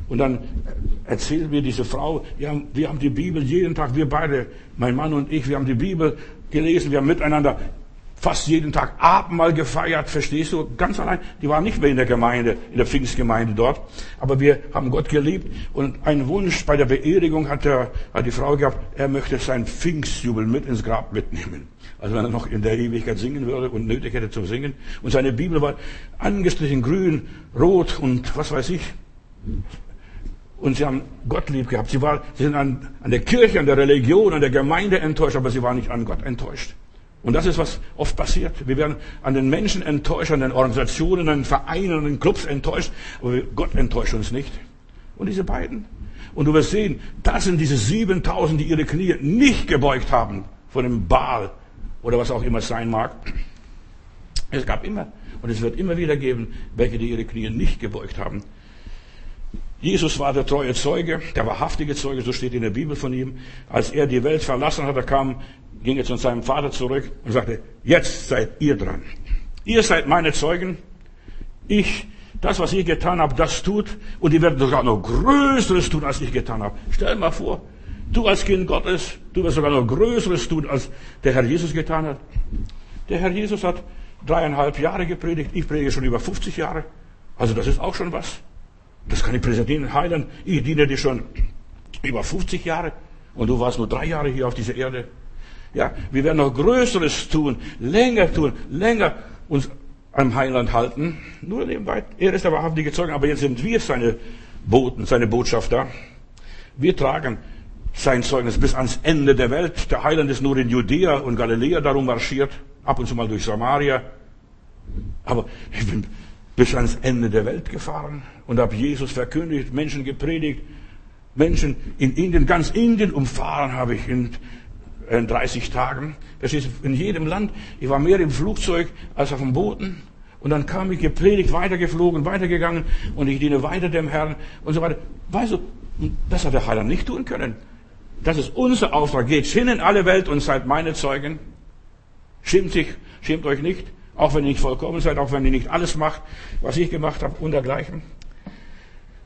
Und dann erzählt mir diese Frau, ja, wir haben die Bibel jeden Tag, wir beide, mein Mann und ich, wir haben die Bibel gelesen, wir haben miteinander fast jeden Tag Abendmahl gefeiert, verstehst du? Ganz allein. Die waren nicht mehr in der Gemeinde, in der Pfingstgemeinde dort. Aber wir haben Gott geliebt. Und ein Wunsch bei der Beerdigung hat, der, hat die Frau gehabt, er möchte sein Pfingstjubel mit ins Grab mitnehmen. Also wenn er noch in der Ewigkeit singen würde und nötig hätte zu singen. Und seine Bibel war angestrichen grün, rot und was weiß ich. Und sie haben Gott lieb gehabt. Sie, war, sie sind an, an der Kirche, an der Religion, an der Gemeinde enttäuscht, aber sie waren nicht an Gott enttäuscht. Und das ist, was oft passiert. Wir werden an den Menschen enttäuscht, an den Organisationen, an den Vereinen, an den Clubs enttäuscht, aber Gott enttäuscht uns nicht. Und diese beiden. Und du wirst sehen, das sind diese 7000, die ihre Knie nicht gebeugt haben vor dem Baal oder was auch immer es sein mag. Es gab immer und es wird immer wieder geben, welche die ihre Knie nicht gebeugt haben. Jesus war der treue Zeuge, der wahrhaftige Zeuge, so steht in der Bibel von ihm. Als er die Welt verlassen hat, er kam ging er zu seinem Vater zurück und sagte, jetzt seid ihr dran. Ihr seid meine Zeugen. Ich, das, was ich getan habe, das tut. Und ihr werdet sogar noch Größeres tun, als ich getan habe. Stell mal vor, du als Kind Gottes, du wirst sogar noch Größeres tun, als der Herr Jesus getan hat. Der Herr Jesus hat dreieinhalb Jahre gepredigt. Ich predige schon über 50 Jahre. Also das ist auch schon was. Das kann ich präsentieren, heilen. Ich diene dir schon Über 50 Jahre. Und du warst nur drei Jahre hier auf dieser Erde. Ja, wir werden noch Größeres tun, länger tun, länger uns am Heiland halten. Nur nebenbei, er ist der wahrhaftige Zeuge, aber jetzt sind wir seine Boten, seine Botschafter. Wir tragen sein Zeugnis bis ans Ende der Welt. Der Heiland ist nur in Judäa und Galiläa darum marschiert, ab und zu mal durch Samaria. Aber ich bin bis ans Ende der Welt gefahren und habe Jesus verkündigt, Menschen gepredigt, Menschen in Indien, ganz Indien umfahren habe ich in, in 30 Tagen. Verstehst du, in jedem Land. Ich war mehr im Flugzeug als auf dem Boden. Und dann kam ich gepredigt, weitergeflogen, weitergegangen und ich diene weiter dem Herrn und so weiter. Weißt du, das hat der Heiland nicht tun können. Das ist unser Auftrag. Geht hin in alle Welt und seid meine Zeugen. Schämt sich, schämt euch nicht. Auch wenn ihr nicht vollkommen seid, auch wenn ihr nicht alles macht, was ich gemacht habe und dergleichen.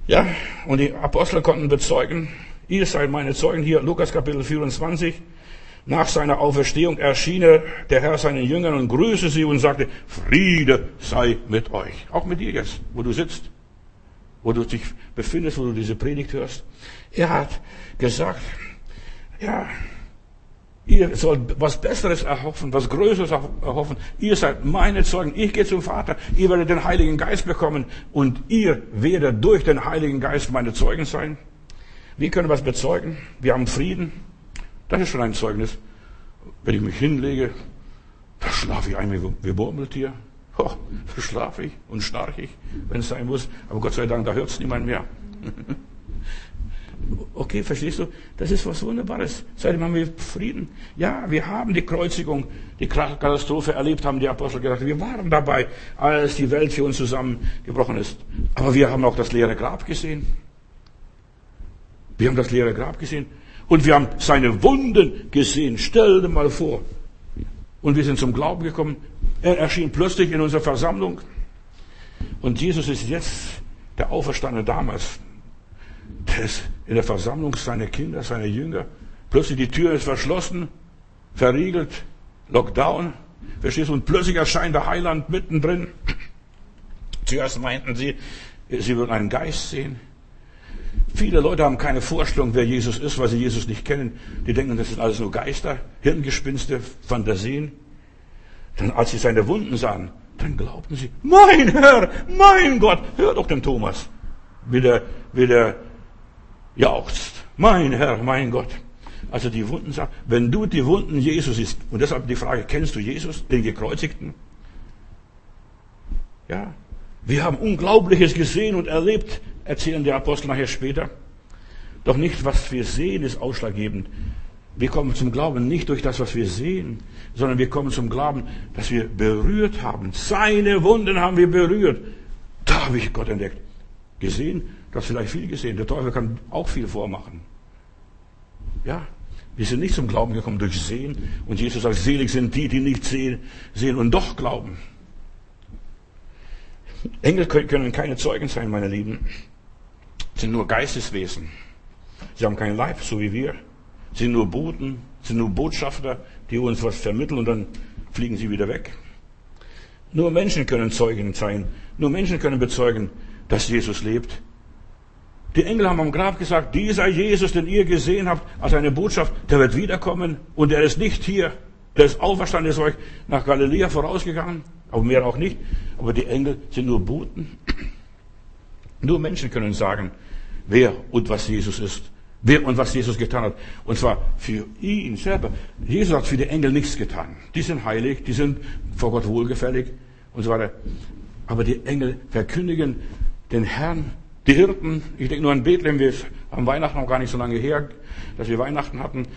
Ja, und die Apostel konnten bezeugen, ihr seid meine Zeugen hier, Lukas Kapitel 24. Nach seiner Auferstehung erschien der Herr seinen Jüngern und grüßte sie und sagte, Friede sei mit euch. Auch mit dir jetzt, wo du sitzt, wo du dich befindest, wo du diese Predigt hörst. Er hat gesagt, ja, ihr sollt was Besseres erhoffen, was Größeres erhoffen. Ihr seid meine Zeugen. Ich gehe zum Vater. Ihr werdet den Heiligen Geist bekommen und ihr werdet durch den Heiligen Geist meine Zeugen sein. Wir können was bezeugen. Wir haben Frieden. Das ist schon ein Zeugnis. Wenn ich mich hinlege, da schlafe ich ein wie Murmeltier. Oh, da schlafe ich und schnarche ich, wenn es sein muss. Aber Gott sei Dank, da hört es niemand mehr. Okay, verstehst du? Das ist was Wunderbares. Seitdem haben wir Frieden. Ja, wir haben die Kreuzigung, die Katastrophe erlebt, haben die Apostel gesagt. Wir waren dabei, als die Welt für uns zusammengebrochen ist. Aber wir haben auch das leere Grab gesehen. Wir haben das leere Grab gesehen. Und wir haben seine Wunden gesehen. Stell dir mal vor. Und wir sind zum Glauben gekommen. Er erschien plötzlich in unserer Versammlung. Und Jesus ist jetzt der Auferstandene damals. Der ist in der Versammlung seiner Kinder, seiner Jünger. Plötzlich die Tür ist verschlossen, verriegelt, Lockdown. Verstehst du? Und plötzlich erscheint der Heiland mittendrin. Zuerst meinten sie, sie würden einen Geist sehen. Viele Leute haben keine Vorstellung, wer Jesus ist, weil sie Jesus nicht kennen. Die denken, das sind alles nur Geister, Hirngespinste, Fantasien. Dann, als sie seine Wunden sahen, dann glaubten sie, mein Herr, mein Gott, hör doch den Thomas, wie der, wie der jauchzt. Mein Herr, mein Gott. Also die Wunden sagen, wenn du die Wunden Jesus ist, und deshalb die Frage, kennst du Jesus, den Gekreuzigten? Ja. Wir haben Unglaubliches gesehen und erlebt, erzählen die Apostel nachher später. Doch nicht, was wir sehen, ist ausschlaggebend. Wir kommen zum Glauben nicht durch das, was wir sehen, sondern wir kommen zum Glauben, dass wir berührt haben. Seine Wunden haben wir berührt. Da habe ich Gott entdeckt. Gesehen, das vielleicht viel gesehen. Der Teufel kann auch viel vormachen. Ja, wir sind nicht zum Glauben gekommen durch Sehen. Und Jesus sagt, selig sind die, die nicht sehen, sehen und doch glauben. Engel können keine Zeugen sein, meine Lieben. Sie sind nur Geisteswesen. Sie haben keinen Leib, so wie wir. Sie sind nur Boten, sind nur Botschafter, die uns was vermitteln und dann fliegen sie wieder weg. Nur Menschen können Zeugen sein. Nur Menschen können bezeugen, dass Jesus lebt. Die Engel haben am Grab gesagt, dieser Jesus, den ihr gesehen habt, als eine Botschaft, der wird wiederkommen und er ist nicht hier. Der ist auferstanden, ist euch nach Galiläa vorausgegangen, aber mehr auch nicht. Aber die Engel sind nur Boten. Nur Menschen können sagen, wer und was Jesus ist. Wer und was Jesus getan hat. Und zwar für ihn selber. Jesus hat für die Engel nichts getan. Die sind heilig, die sind vor Gott wohlgefällig und so weiter. Aber die Engel verkündigen den Herrn die Hirten, ich denke nur an Bethlehem, wir haben Weihnachten noch gar nicht so lange her, dass wir Weihnachten hatten.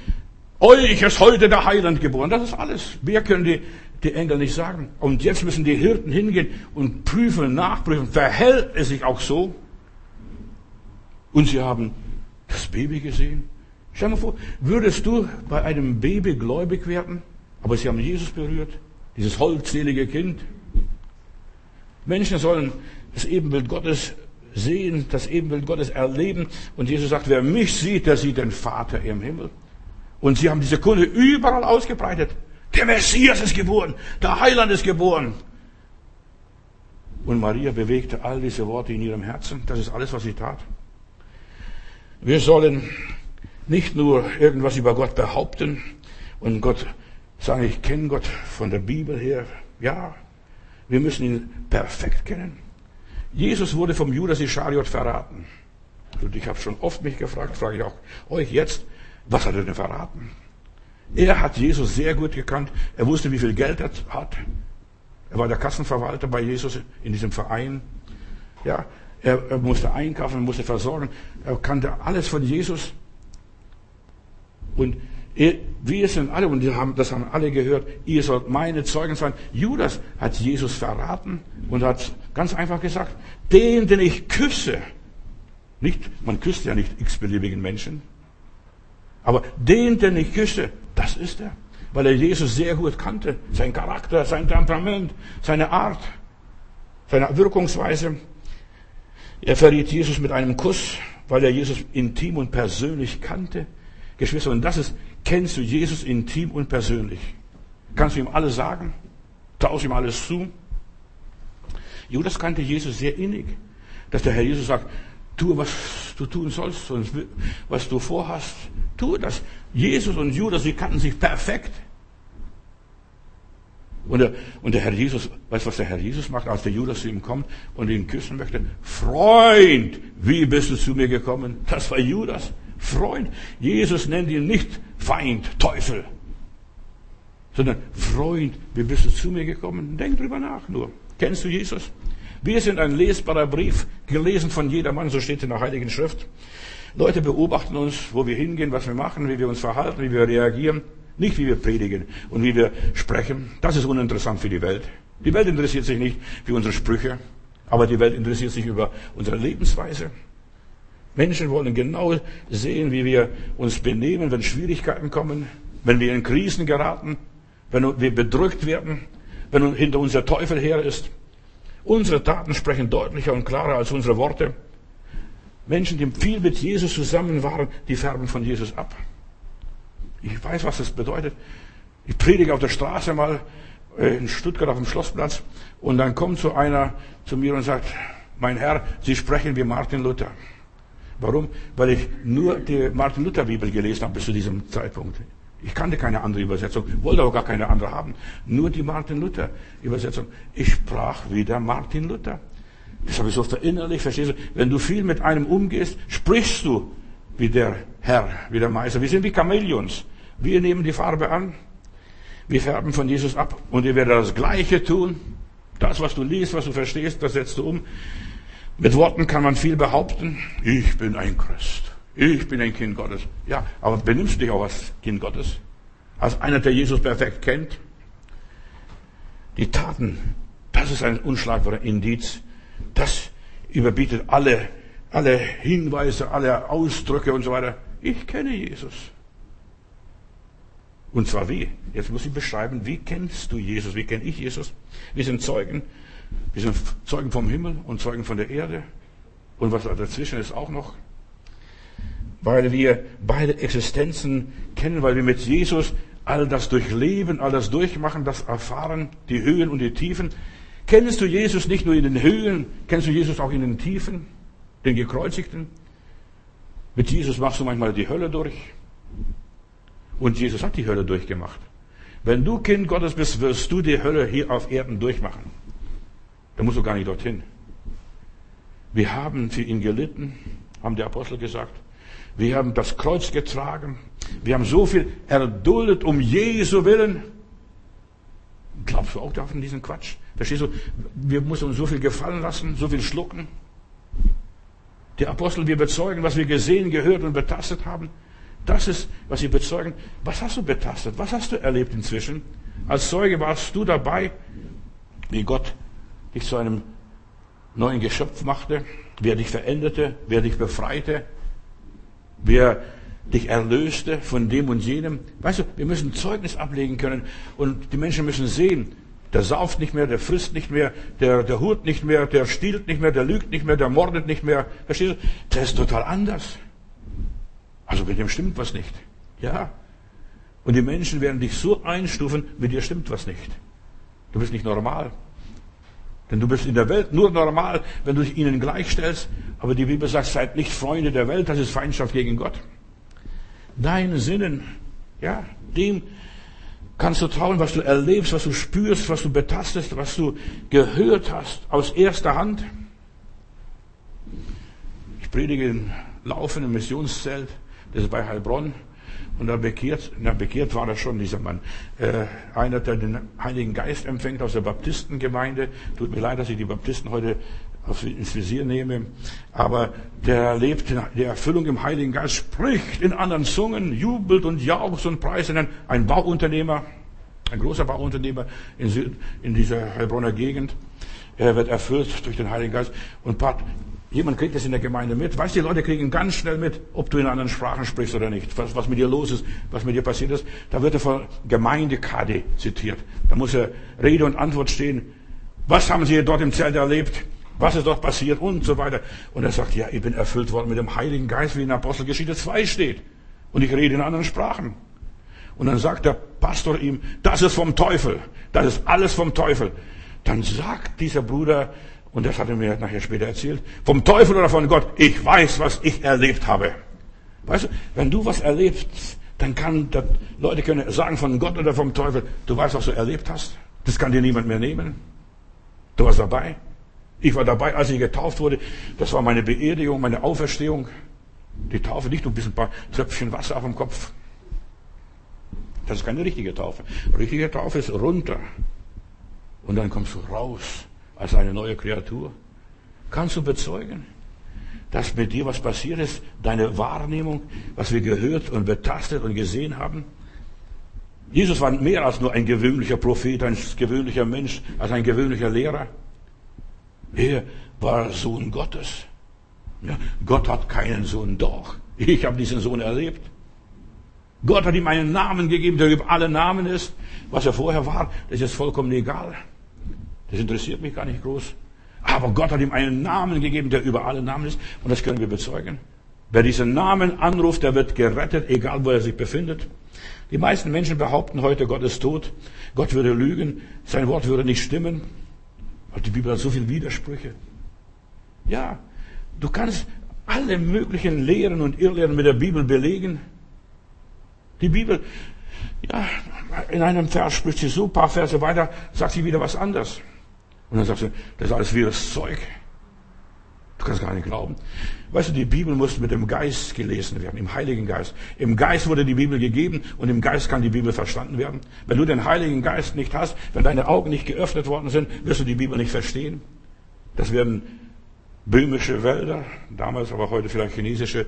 Euch ist heute der Heiland geboren. Das ist alles. Wir können die, die Engel nicht sagen. Und jetzt müssen die Hirten hingehen und prüfen, nachprüfen. Verhält es sich auch so? Und sie haben das Baby gesehen. Stell dir mal vor, würdest du bei einem Baby gläubig werden? Aber sie haben Jesus berührt. Dieses holdselige Kind. Menschen sollen das Ebenbild Gottes sehen, das Ebenbild Gottes erleben. Und Jesus sagt, wer mich sieht, der sieht den Vater im Himmel. Und sie haben diese Kunde überall ausgebreitet. Der Messias ist geboren, der Heiland ist geboren. Und Maria bewegte all diese Worte in ihrem Herzen. Das ist alles, was sie tat. Wir sollen nicht nur irgendwas über Gott behaupten und Gott sagen, ich kenne Gott von der Bibel her. Ja, wir müssen ihn perfekt kennen. Jesus wurde vom Judas Ischariot verraten. Und ich habe schon oft mich gefragt, frage ich auch euch jetzt, was hat er denn verraten? Er hat Jesus sehr gut gekannt. Er wusste, wie viel Geld er hat. Er war der Kassenverwalter bei Jesus in diesem Verein. Ja, er, er musste einkaufen, er musste versorgen. Er kannte alles von Jesus. Und wir sind alle, und das haben alle gehört, ihr sollt meine Zeugen sein. Judas hat Jesus verraten und hat ganz einfach gesagt, den, den ich küsse, nicht, man küsst ja nicht x-beliebigen Menschen, aber den, den ich küsse, das ist er. Weil er Jesus sehr gut kannte. Sein Charakter, sein Temperament, seine Art, seine Wirkungsweise. Er verriet Jesus mit einem Kuss, weil er Jesus intim und persönlich kannte. Geschwister, und das ist, kennst du Jesus intim und persönlich? Kannst du ihm alles sagen? Traust ihm alles zu? Judas kannte Jesus sehr innig, dass der Herr Jesus sagt, tu, was du tun sollst und was du vorhast, tu das. Jesus und Judas, sie kannten sich perfekt. Und der, und der Herr Jesus, weißt du, was der Herr Jesus macht, als der Judas zu ihm kommt und ihn küssen möchte? Freund, wie bist du zu mir gekommen? Das war Judas. Freund. Jesus nennt ihn nicht Feind, Teufel, sondern Freund, wie bist du zu mir gekommen? Denk drüber nach nur. Kennst du Jesus? Wir sind ein lesbarer Brief, gelesen von jedermann, so steht in der Heiligen Schrift. Leute beobachten uns, wo wir hingehen, was wir machen, wie wir uns verhalten, wie wir reagieren. Nicht wie wir predigen und wie wir sprechen. Das ist uninteressant für die Welt. Die Welt interessiert sich nicht für unsere Sprüche, aber die Welt interessiert sich über unsere Lebensweise. Menschen wollen genau sehen, wie wir uns benehmen, wenn Schwierigkeiten kommen, wenn wir in Krisen geraten, wenn wir bedrückt werden, wenn hinter uns der Teufel her ist. Unsere Taten sprechen deutlicher und klarer als unsere Worte. Menschen, die viel mit Jesus zusammen waren, die färben von Jesus ab. Ich weiß, was das bedeutet. Ich predige auf der Straße mal äh, in Stuttgart auf dem Schlossplatz und dann kommt so einer zu mir und sagt, mein Herr, Sie sprechen wie Martin Luther. Warum? Weil ich nur die Martin Luther Bibel gelesen habe bis zu diesem Zeitpunkt. Ich kannte keine andere Übersetzung, wollte auch gar keine andere haben. Nur die Martin Luther Übersetzung. Ich sprach wie der Martin Luther. Das habe ich so verinnerlicht, verstehst du? Wenn du viel mit einem umgehst, sprichst du wie der Herr, wie der Meister. Wir sind wie Chamäleons. Wir nehmen die Farbe an, wir färben von Jesus ab und ihr werdet das Gleiche tun. Das, was du liest, was du verstehst, das setzt du um. Mit Worten kann man viel behaupten. Ich bin ein Christ. Ich bin ein Kind Gottes. Ja, aber benimmst du dich auch als Kind Gottes? Als einer, der Jesus perfekt kennt? Die Taten, das ist ein unschlagbarer Indiz. Das überbietet alle, alle Hinweise, alle Ausdrücke und so weiter. Ich kenne Jesus. Und zwar wie? Jetzt muss ich beschreiben, wie kennst du Jesus? Wie kenne ich Jesus? Wir sind Zeugen. Wir sind Zeugen vom Himmel und Zeugen von der Erde. Und was dazwischen ist auch noch. Weil wir beide Existenzen kennen, weil wir mit Jesus all das durchleben, all das durchmachen, das erfahren, die Höhen und die Tiefen. Kennst du Jesus nicht nur in den Höhen, kennst du Jesus auch in den Tiefen, den Gekreuzigten? Mit Jesus machst du manchmal die Hölle durch. Und Jesus hat die Hölle durchgemacht. Wenn du Kind Gottes bist, wirst du die Hölle hier auf Erden durchmachen. Da musst du gar nicht dorthin. Wir haben für ihn gelitten, haben die Apostel gesagt. Wir haben das Kreuz getragen. Wir haben so viel erduldet um Jesu willen. Glaubst du auch davon diesen Quatsch? Verstehst du? Wir müssen uns so viel gefallen lassen, so viel schlucken. Die Apostel, wir bezeugen, was wir gesehen, gehört und betastet haben. Das ist, was sie bezeugen. Was hast du betastet? Was hast du erlebt inzwischen? Als Zeuge warst du dabei, wie Gott dich zu einem neuen Geschöpf machte, wer dich veränderte, wer dich befreite, wer dich erlöste von dem und jenem. Weißt du, wir müssen Zeugnis ablegen können und die Menschen müssen sehen, der sauft nicht mehr, der frisst nicht mehr, der, der hurt nicht mehr, der stiehlt nicht mehr, der lügt nicht mehr, der mordet nicht mehr. Verstehst du? Der ist total anders. Also mit dem stimmt was nicht. Ja. Und die Menschen werden dich so einstufen, mit dir stimmt was nicht. Du bist nicht normal. Denn du bist in der Welt nur normal, wenn du dich ihnen gleichstellst. Aber die Bibel sagt, seid nicht Freunde der Welt, das ist Feindschaft gegen Gott. deinen Sinnen, ja, dem kannst du trauen, was du erlebst, was du spürst, was du betastest, was du gehört hast aus erster Hand. Ich predige in laufenden Missionszelt, das ist bei Heilbronn. Und da bekehrt, na, bekehrt war er schon, dieser Mann. Äh, einer, der den Heiligen Geist empfängt aus der Baptistengemeinde. Tut mir leid, dass ich die Baptisten heute ins Visier nehme. Aber der erlebt die Erfüllung im Heiligen Geist, spricht in anderen Zungen, jubelt und jauchzt und preist. Ein Bauunternehmer, ein großer Bauunternehmer in, Süd, in dieser Heilbronner Gegend. Er wird erfüllt durch den Heiligen Geist. Und Jemand kriegt das in der Gemeinde mit. Weißt du, die Leute kriegen ganz schnell mit, ob du in anderen Sprachen sprichst oder nicht. Was, was mit dir los ist, was mit dir passiert ist. Da wird er von Gemeindekade zitiert. Da muss er Rede und Antwort stehen. Was haben sie dort im Zelt erlebt? Was ist dort passiert? Und so weiter. Und er sagt, ja, ich bin erfüllt worden mit dem Heiligen Geist, wie in Apostelgeschichte 2 steht. Und ich rede in anderen Sprachen. Und dann sagt der Pastor ihm, das ist vom Teufel. Das ist alles vom Teufel. Dann sagt dieser Bruder, und das hat er mir nachher später erzählt. Vom Teufel oder von Gott. Ich weiß, was ich erlebt habe. Weißt du, wenn du was erlebst, dann kann, das, Leute können sagen von Gott oder vom Teufel, du weißt, was du erlebt hast. Das kann dir niemand mehr nehmen. Du warst dabei. Ich war dabei, als ich getauft wurde. Das war meine Beerdigung, meine Auferstehung. Die Taufe nicht ein bisschen ein paar Tröpfchen Wasser auf dem Kopf. Das ist keine richtige Taufe. Richtige Taufe ist runter. Und dann kommst du raus als eine neue Kreatur? Kannst du bezeugen, dass mit dir was passiert ist, deine Wahrnehmung, was wir gehört und betastet und gesehen haben? Jesus war mehr als nur ein gewöhnlicher Prophet, ein gewöhnlicher Mensch, als ein gewöhnlicher Lehrer. Er war Sohn Gottes. Ja, Gott hat keinen Sohn, doch. Ich habe diesen Sohn erlebt. Gott hat ihm einen Namen gegeben, der über alle Namen ist. Was er vorher war, das ist vollkommen egal. Das interessiert mich gar nicht groß. Aber Gott hat ihm einen Namen gegeben, der über alle Namen ist. Und das können wir bezeugen. Wer diesen Namen anruft, der wird gerettet, egal wo er sich befindet. Die meisten Menschen behaupten heute, Gott ist tot. Gott würde lügen. Sein Wort würde nicht stimmen. Und die Bibel hat so viele Widersprüche. Ja, du kannst alle möglichen Lehren und Irrlehren mit der Bibel belegen. Die Bibel, ja, in einem Vers spricht sie so, ein paar Verse weiter, sagt sie wieder was anderes. Und dann sagst du, das ist alles wirres Zeug. Du kannst gar nicht glauben. Weißt du, die Bibel muss mit dem Geist gelesen werden, im Heiligen Geist. Im Geist wurde die Bibel gegeben und im Geist kann die Bibel verstanden werden. Wenn du den Heiligen Geist nicht hast, wenn deine Augen nicht geöffnet worden sind, wirst du die Bibel nicht verstehen. Das werden böhmische Wälder, damals aber heute vielleicht chinesische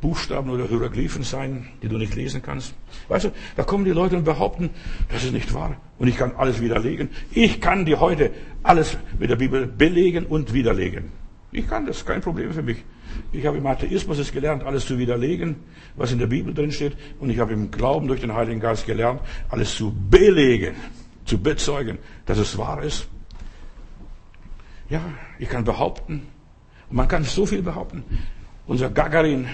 Buchstaben oder Hieroglyphen sein, die du nicht lesen kannst. Weißt du, da kommen die Leute und behaupten, das ist nicht wahr. Und ich kann alles widerlegen. Ich kann dir heute alles mit der Bibel belegen und widerlegen. Ich kann das, kein Problem für mich. Ich habe im Atheismus es gelernt, alles zu widerlegen, was in der Bibel drin steht. Und ich habe im Glauben durch den Heiligen Geist gelernt, alles zu belegen, zu bezeugen, dass es wahr ist. Ja, ich kann behaupten, und man kann so viel behaupten. Unser Gagarin,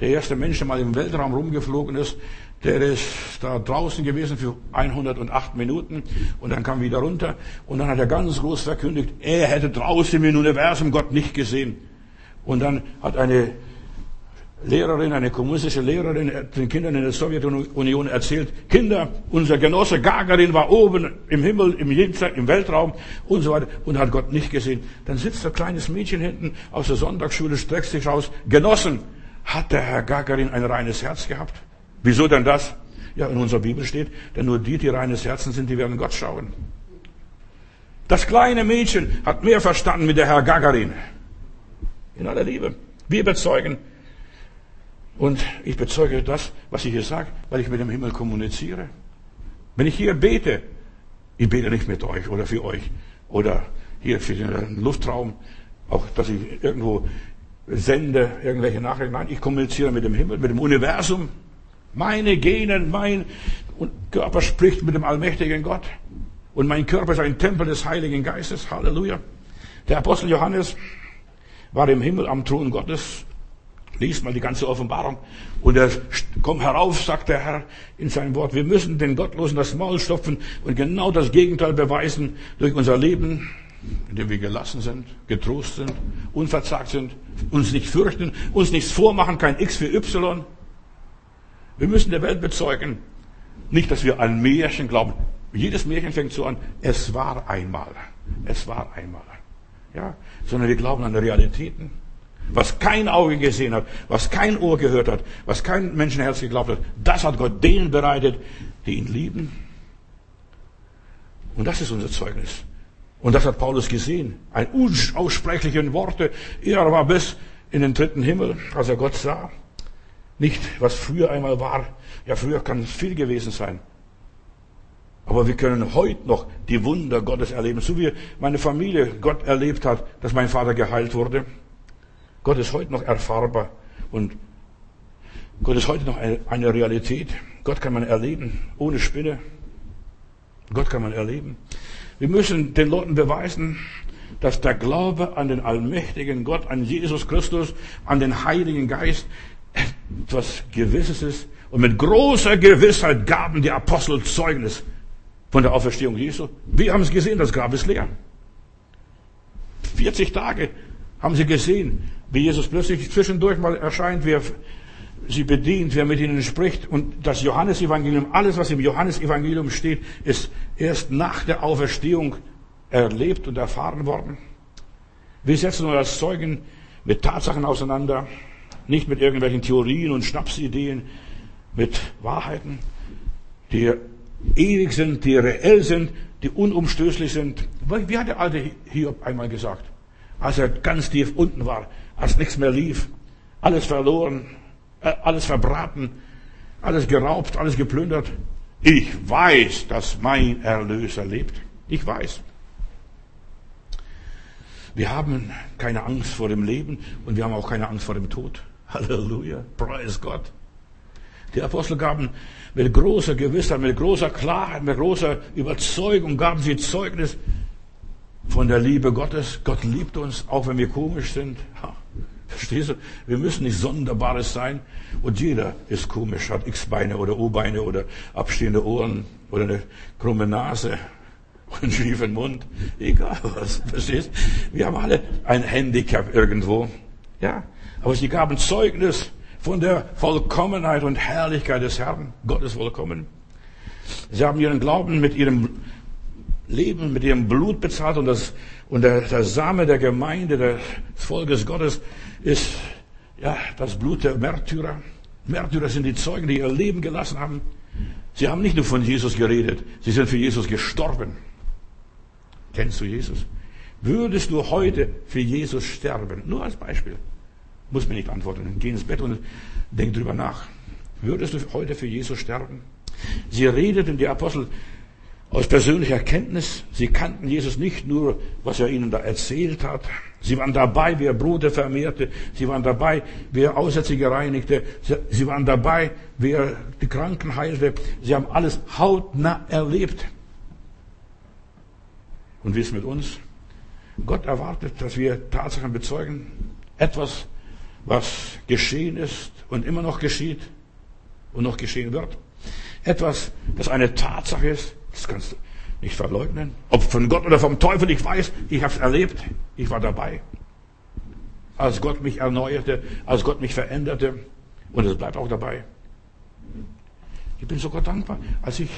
der erste Mensch, der mal im Weltraum rumgeflogen ist, der ist da draußen gewesen für 108 Minuten und dann kam wieder runter und dann hat er ganz groß verkündigt, er hätte draußen im Universum Gott nicht gesehen. Und dann hat eine Lehrerin, eine kommunistische Lehrerin den Kindern in der Sowjetunion erzählt, Kinder, unser Genosse Gagarin war oben im Himmel, im, Jenseits, im Weltraum und so weiter und hat Gott nicht gesehen. Dann sitzt ein kleines Mädchen hinten aus der Sonntagsschule, streckt sich raus, Genossen, hat der Herr Gagarin ein reines Herz gehabt? Wieso denn das? Ja, in unserer Bibel steht, denn nur die, die reines Herzen sind, die werden Gott schauen. Das kleine Mädchen hat mehr verstanden mit der Herr Gagarin. In aller Liebe. Wir bezeugen. Und ich bezeuge das, was ich hier sage, weil ich mit dem Himmel kommuniziere. Wenn ich hier bete, ich bete nicht mit euch oder für euch oder hier für den Luftraum, auch dass ich irgendwo sende irgendwelche Nachrichten. Nein, ich kommuniziere mit dem Himmel, mit dem Universum. Meine Genen, mein Körper spricht mit dem allmächtigen Gott. Und mein Körper ist ein Tempel des Heiligen Geistes. Halleluja. Der Apostel Johannes war im Himmel am Thron Gottes. Lies mal die ganze Offenbarung. Und er kommt herauf, sagt der Herr in seinem Wort. Wir müssen den Gottlosen das Maul stopfen und genau das Gegenteil beweisen durch unser Leben, indem wir gelassen sind, getrost sind, unverzagt sind, uns nicht fürchten, uns nichts vormachen, kein X für Y. Wir müssen der Welt bezeugen. Nicht, dass wir an Märchen glauben. Jedes Märchen fängt so an, es war einmal. Es war einmal. Ja, sondern wir glauben an Realitäten. Was kein Auge gesehen hat, was kein Ohr gehört hat, was kein Menschenherz geglaubt hat, das hat Gott denen bereitet, die ihn lieben. Und das ist unser Zeugnis. Und das hat Paulus gesehen. Ein unaussprechliche Worte. Er war bis in den dritten Himmel, als er Gott sah. Nicht, was früher einmal war. Ja, früher kann es viel gewesen sein. Aber wir können heute noch die Wunder Gottes erleben, so wie meine Familie Gott erlebt hat, dass mein Vater geheilt wurde. Gott ist heute noch erfahrbar und Gott ist heute noch eine Realität. Gott kann man erleben, ohne Spinne. Gott kann man erleben. Wir müssen den Leuten beweisen, dass der Glaube an den allmächtigen Gott, an Jesus Christus, an den Heiligen Geist etwas Gewisses ist. Und mit großer Gewissheit gaben die Apostel Zeugnis von der Auferstehung Jesu. Wir haben es gesehen, das Grab ist leer. 40 Tage haben sie gesehen, wie Jesus plötzlich zwischendurch mal erscheint, wer sie bedient, wer mit ihnen spricht. Und das Johannesevangelium, alles, was im Johannesevangelium steht, ist erst nach der Auferstehung erlebt und erfahren worden. Wir setzen uns als Zeugen mit Tatsachen auseinander, nicht mit irgendwelchen Theorien und Schnapsideen, mit Wahrheiten, die ewig sind, die reell sind, die unumstößlich sind. Wie hat der alte Hiob einmal gesagt, als er ganz tief unten war, als nichts mehr lief, alles verloren, alles verbraten, alles geraubt, alles geplündert. Ich weiß, dass mein Erlöser lebt. Ich weiß. Wir haben keine Angst vor dem Leben und wir haben auch keine Angst vor dem Tod. Halleluja. Preis Gott. Die Apostel gaben mit großer Gewissheit, mit großer Klarheit, mit großer Überzeugung gaben sie Zeugnis von der Liebe Gottes. Gott liebt uns, auch wenn wir komisch sind. Verstehst du? Wir müssen nicht Sonderbares sein. Und jeder ist komisch, hat X-Beine oder U-Beine oder abstehende Ohren oder eine krumme Nase und einen schiefen Mund. Egal was, verstehst? Wir haben alle ein Handicap irgendwo. Ja. Aber sie gaben Zeugnis von der Vollkommenheit und Herrlichkeit des Herrn. Gott ist vollkommen. Sie haben ihren Glauben mit ihrem Leben, mit ihrem Blut bezahlt und, das, und der, der Same der Gemeinde, des Volkes Gottes ist ja, das Blut der Märtyrer. Märtyrer sind die Zeugen, die ihr Leben gelassen haben. Sie haben nicht nur von Jesus geredet, sie sind für Jesus gestorben. Kennst du Jesus? Würdest du heute für Jesus sterben? Nur als Beispiel. Muss mir nicht antworten. Geh ins Bett und denk drüber nach. Würdest du heute für Jesus sterben? Sie redeten, die Apostel, aus persönlicher Kenntnis. Sie kannten Jesus nicht nur, was er ihnen da erzählt hat. Sie waren dabei, wie er Brote vermehrte. Sie waren dabei, wie er Aussätzige reinigte. Sie waren dabei, wie er die Kranken heilte. Sie haben alles hautnah erlebt. Und wie ist mit uns? Gott erwartet, dass wir Tatsachen bezeugen. Etwas, was geschehen ist und immer noch geschieht und noch geschehen wird. Etwas, das eine Tatsache ist, das kannst du nicht verleugnen. Ob von Gott oder vom Teufel, ich weiß, ich habe es erlebt, ich war dabei. Als Gott mich erneuerte, als Gott mich veränderte und es bleibt auch dabei. Ich bin sogar dankbar, als ich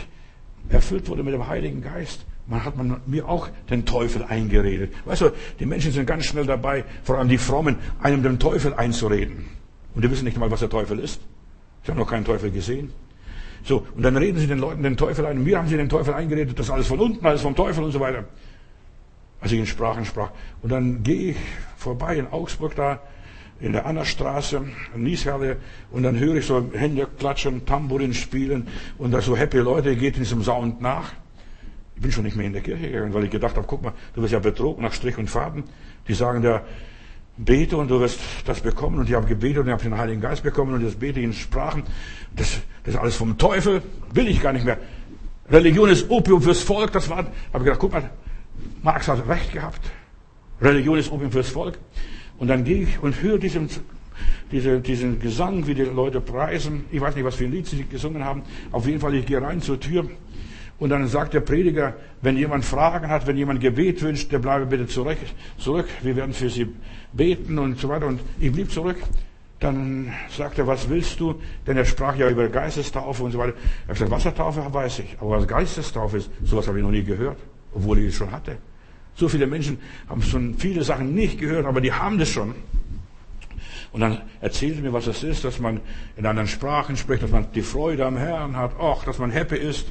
erfüllt wurde mit dem Heiligen Geist man hat man mir auch den Teufel eingeredet. Weißt du, die Menschen sind ganz schnell dabei, vor allem die Frommen, einem den Teufel einzureden. Und die wissen nicht mal, was der Teufel ist. Sie haben noch keinen Teufel gesehen. So, und dann reden sie den Leuten den Teufel ein. Und mir haben sie den Teufel eingeredet, das ist alles von unten, alles vom Teufel und so weiter. Als ich in Sprachen sprach. Und dann gehe ich vorbei in Augsburg da, in der Annastraße, in Niesherle, und dann höre ich so Hände klatschen, Tambourin spielen, und da so happy Leute geht in diesem Sound nach. Ich bin schon nicht mehr in der Kirche gegangen, weil ich gedacht habe, guck mal, du wirst ja betrogen nach Strich und Faden. Die sagen ja, bete und du wirst das bekommen. Und ich habe gebetet und ich habe den Heiligen Geist bekommen und jetzt bete ich in Sprachen. Das, das ist alles vom Teufel, will ich gar nicht mehr. Religion ist Opium fürs Volk, das war, habe ich gedacht, guck mal, Marx hat recht gehabt. Religion ist Opium fürs Volk. Und dann gehe ich und höre diesen, diese, diesen Gesang, wie die Leute preisen. Ich weiß nicht, was für ein Lied sie gesungen haben. Auf jeden Fall, ich gehe rein zur Tür und dann sagt der Prediger, wenn jemand Fragen hat, wenn jemand Gebet wünscht, der bleibe bitte zurück, zurück. Wir werden für Sie beten und so weiter. Und ich blieb zurück. Dann sagt er, was willst du? Denn er sprach ja über Geistestaufe und so weiter. Er gesagt, Wassertaufe weiß ich, aber was Geistestaufe ist, sowas habe ich noch nie gehört, obwohl ich es schon hatte. So viele Menschen haben schon viele Sachen nicht gehört, aber die haben das schon. Und dann erzählt er mir, was das ist, dass man in anderen Sprachen spricht, dass man die Freude am Herrn hat, ach, dass man happy ist.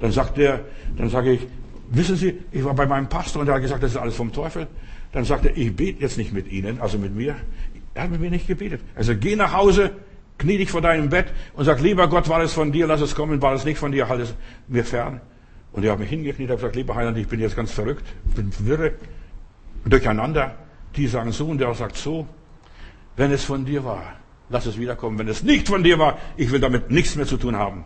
Dann sagt er, dann sage ich, wissen Sie, ich war bei meinem Pastor und er hat gesagt, das ist alles vom Teufel. Dann sagt er, ich bete jetzt nicht mit Ihnen, also mit mir. Er hat mit mir nicht gebetet. Also geh nach Hause, knie dich vor deinem Bett und sag, lieber Gott, war es von dir, lass es kommen, war es nicht von dir, halt es mir fern. Und er hat mich hingekniet und gesagt, lieber Heiland, ich bin jetzt ganz verrückt, bin wirre, durcheinander. Die sagen so und der sagt so. Wenn es von dir war, lass es wiederkommen. Wenn es nicht von dir war, ich will damit nichts mehr zu tun haben.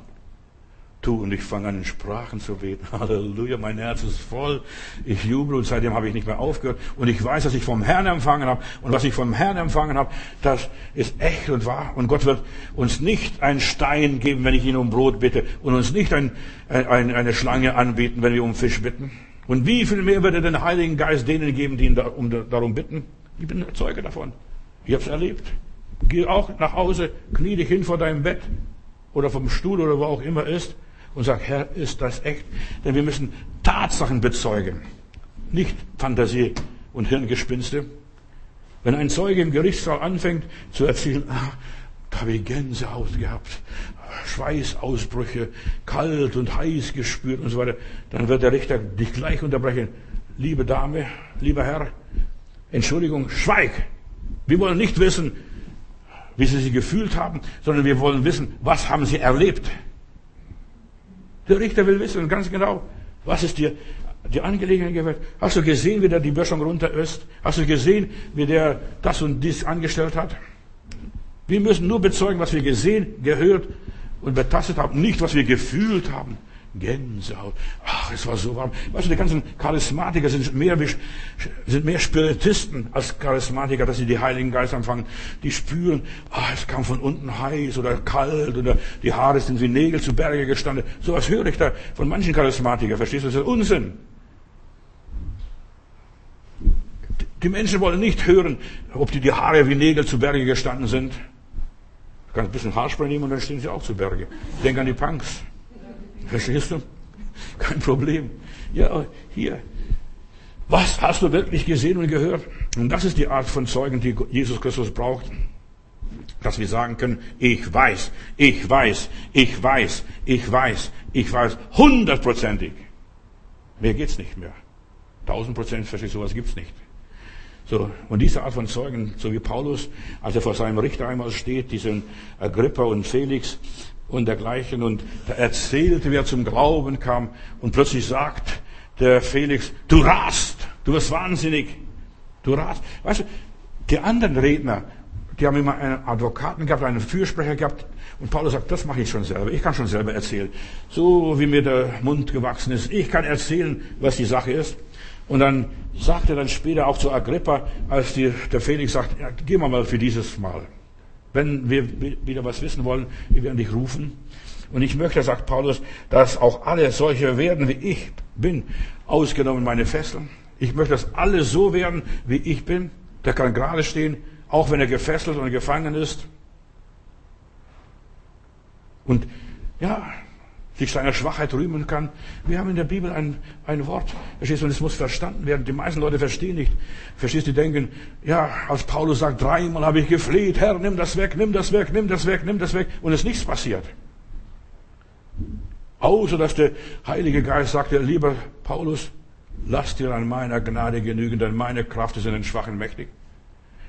Tu, und ich fange an, in Sprachen zu beten. Halleluja, mein Herz ist voll. Ich jubel und seitdem habe ich nicht mehr aufgehört. Und ich weiß, dass ich vom Herrn empfangen habe. Und was ich vom Herrn empfangen habe, das ist echt und wahr. Und Gott wird uns nicht einen Stein geben, wenn ich ihn um Brot bitte. Und uns nicht ein, ein, eine Schlange anbieten, wenn wir um Fisch bitten. Und wie viel mehr wird er den Heiligen Geist denen geben, die ihn da, um, darum bitten? Ich bin Zeuge davon. Ich habe es erlebt. Geh auch nach Hause, knie dich hin vor deinem Bett oder vom Stuhl oder wo auch immer ist und sag, Herr, ist das echt? Denn wir müssen Tatsachen bezeugen, nicht Fantasie und Hirngespinste. Wenn ein Zeuge im Gerichtssaal anfängt zu erzählen, ah, da habe ich Gänsehaut gehabt, Schweißausbrüche, kalt und heiß gespürt und so weiter, dann wird der Richter dich gleich unterbrechen. Liebe Dame, lieber Herr, Entschuldigung, schweig! Wir wollen nicht wissen, wie Sie sich gefühlt haben, sondern wir wollen wissen, was haben Sie erlebt. Der Richter will wissen ganz genau, was ist dir die Angelegenheit gewesen. Hast du gesehen, wie der die Böschung runter ist? Hast du gesehen, wie der das und dies angestellt hat? Wir müssen nur bezeugen, was wir gesehen, gehört und betastet haben, nicht was wir gefühlt haben. Gänsehaut. Ach, es war so warm. Weißt du, die ganzen Charismatiker sind mehr, sind mehr Spiritisten als Charismatiker, dass sie die Heiligen Geist empfangen. Die spüren, ach, es kam von unten heiß oder kalt oder die Haare sind wie Nägel zu Berge gestanden. So was höre ich da von manchen Charismatikern. Verstehst du? Das ist Unsinn. Die Menschen wollen nicht hören, ob die, die Haare wie Nägel zu Berge gestanden sind. Du kannst ein bisschen Haarspray nehmen und dann stehen sie auch zu Berge. Denk an die Punks. Verstehst du? Kein Problem. Ja, hier. Was hast du wirklich gesehen und gehört? Und das ist die Art von Zeugen, die Jesus Christus braucht. Dass wir sagen können, ich weiß, ich weiß, ich weiß, ich weiß, ich weiß, hundertprozentig. Mehr geht's nicht mehr. Tausend Prozent, verstehst du, sowas gibt's nicht. So, und diese Art von Zeugen, so wie Paulus, als er vor seinem Richter einmal steht, diesen Agrippa und Felix, und dergleichen. Und da erzählte, wer zum Glauben kam. Und plötzlich sagt der Felix, du rast, du wirst wahnsinnig, du rast. Weißt du, die anderen Redner, die haben immer einen Advokaten gehabt, einen Fürsprecher gehabt. Und Paulus sagt, das mache ich schon selber. Ich kann schon selber erzählen. So wie mir der Mund gewachsen ist. Ich kann erzählen, was die Sache ist. Und dann sagt er dann später auch zu Agrippa, als die, der Felix sagt, ja, gehen mal für dieses Mal. Wenn wir wieder was wissen wollen, wir werden dich rufen. Und ich möchte, sagt Paulus, dass auch alle solche werden, wie ich bin, ausgenommen meine Fesseln. Ich möchte, dass alle so werden, wie ich bin. Der kann gerade stehen, auch wenn er gefesselt und gefangen ist. Und ja, sich seiner Schwachheit rühmen kann. Wir haben in der Bibel ein, ein Wort, verstehst du, und es muss verstanden werden. Die meisten Leute verstehen nicht. Verstehst du, die denken, ja, als Paulus sagt, dreimal habe ich gefleht, Herr, nimm das weg, nimm das weg, nimm das weg, nimm das weg, und es ist nichts passiert. Außer, dass der Heilige Geist sagte, lieber Paulus, lass dir an meiner Gnade genügen, denn meine Kraft ist in den Schwachen mächtig.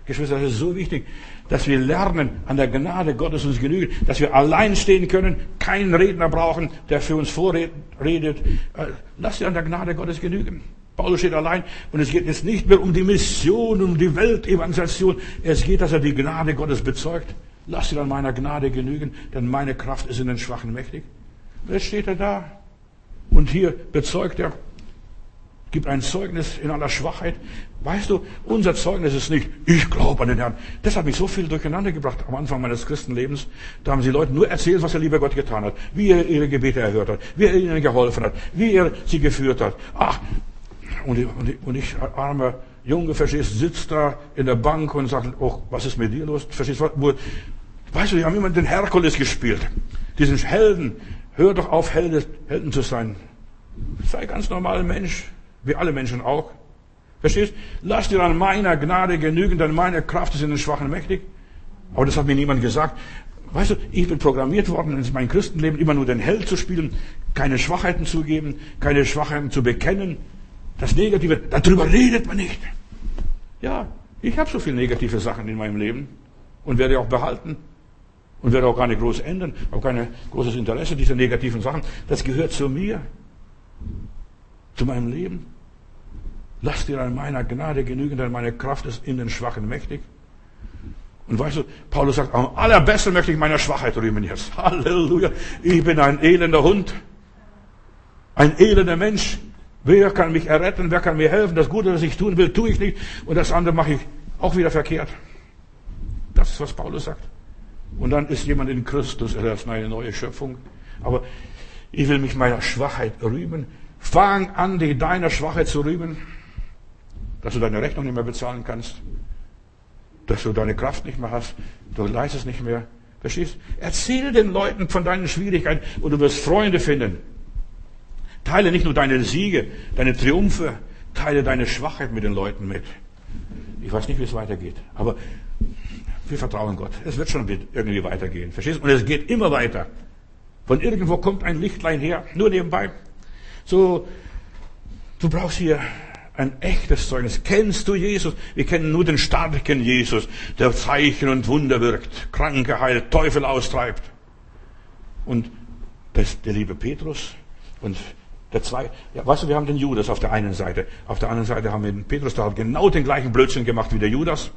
Geschwister, das ist so wichtig, dass wir lernen, an der Gnade Gottes uns genügen, dass wir allein stehen können, keinen Redner brauchen, der für uns vorredet. Äh, lass dir an der Gnade Gottes genügen. Paulus steht allein und es geht jetzt nicht mehr um die Mission, um die Weltevangelisation. Es geht, dass er die Gnade Gottes bezeugt. Lass dir an meiner Gnade genügen, denn meine Kraft ist in den Schwachen mächtig. Jetzt steht er da und hier bezeugt er, gibt ein Zeugnis in aller Schwachheit. Weißt du, unser Zeugnis ist nicht, ich glaube an den Herrn. Das hat mich so viel durcheinander gebracht am Anfang meines Christenlebens. Da haben sie Leuten nur erzählt, was der liebe Gott getan hat, wie er ihre Gebete erhört hat, wie er ihnen geholfen hat, wie er sie geführt hat. Ach, und ich, und und ich armer Junge, verstehst, sitzt da in der Bank und sagt, oh, was ist mit dir los? Verstehst du, weißt du, die haben immer den Herkules gespielt. Diesen Helden. Hör doch auf, Helden, Helden zu sein. Sei ganz normaler Mensch, wie alle Menschen auch. Verstehst? Lass dir an meiner Gnade genügen, denn meine Kraft ist in den Schwachen mächtig. Aber das hat mir niemand gesagt. Weißt du, ich bin programmiert worden, in meinem Christenleben immer nur den Held zu spielen, keine Schwachheiten zu geben, keine Schwachheiten zu bekennen. Das Negative, darüber redet man nicht. Ja, ich habe so viele negative Sachen in meinem Leben und werde auch behalten und werde auch gar nicht groß ändern, auch kein großes Interesse dieser negativen Sachen. Das gehört zu mir, zu meinem Leben. Lass dir an meiner Gnade genügen, denn meine Kraft ist in den Schwachen mächtig. Und weißt du, Paulus sagt, am allerbesten möchte ich meiner Schwachheit rühmen jetzt. Halleluja. Ich bin ein elender Hund. Ein elender Mensch. Wer kann mich erretten? Wer kann mir helfen? Das Gute, das ich tun will, tue ich nicht. Und das andere mache ich auch wieder verkehrt. Das ist, was Paulus sagt. Und dann ist jemand in Christus, er ist eine neue Schöpfung. Aber ich will mich meiner Schwachheit rühmen. Fang an, dich deiner Schwachheit zu rühmen, dass du deine Rechnung nicht mehr bezahlen kannst dass du deine Kraft nicht mehr hast, du leistest nicht mehr. Verstehst? Erzähl den Leuten von deinen Schwierigkeiten und du wirst Freunde finden. Teile nicht nur deine Siege, deine Triumphe, teile deine Schwachheit mit den Leuten mit. Ich weiß nicht, wie es weitergeht, aber wir vertrauen Gott. Es wird schon irgendwie weitergehen. Verstehst? Und es geht immer weiter. Von irgendwo kommt ein Lichtlein her, nur nebenbei. So, du brauchst hier ein echtes Zeugnis. Kennst du Jesus? Wir kennen nur den starken Jesus, der Zeichen und Wunder wirkt, Kranke heilt, Teufel austreibt. Und das, der liebe Petrus und der zwei, ja, weißt du, wir haben den Judas auf der einen Seite. Auf der anderen Seite haben wir den Petrus, der hat genau den gleichen Blödsinn gemacht wie der Judas.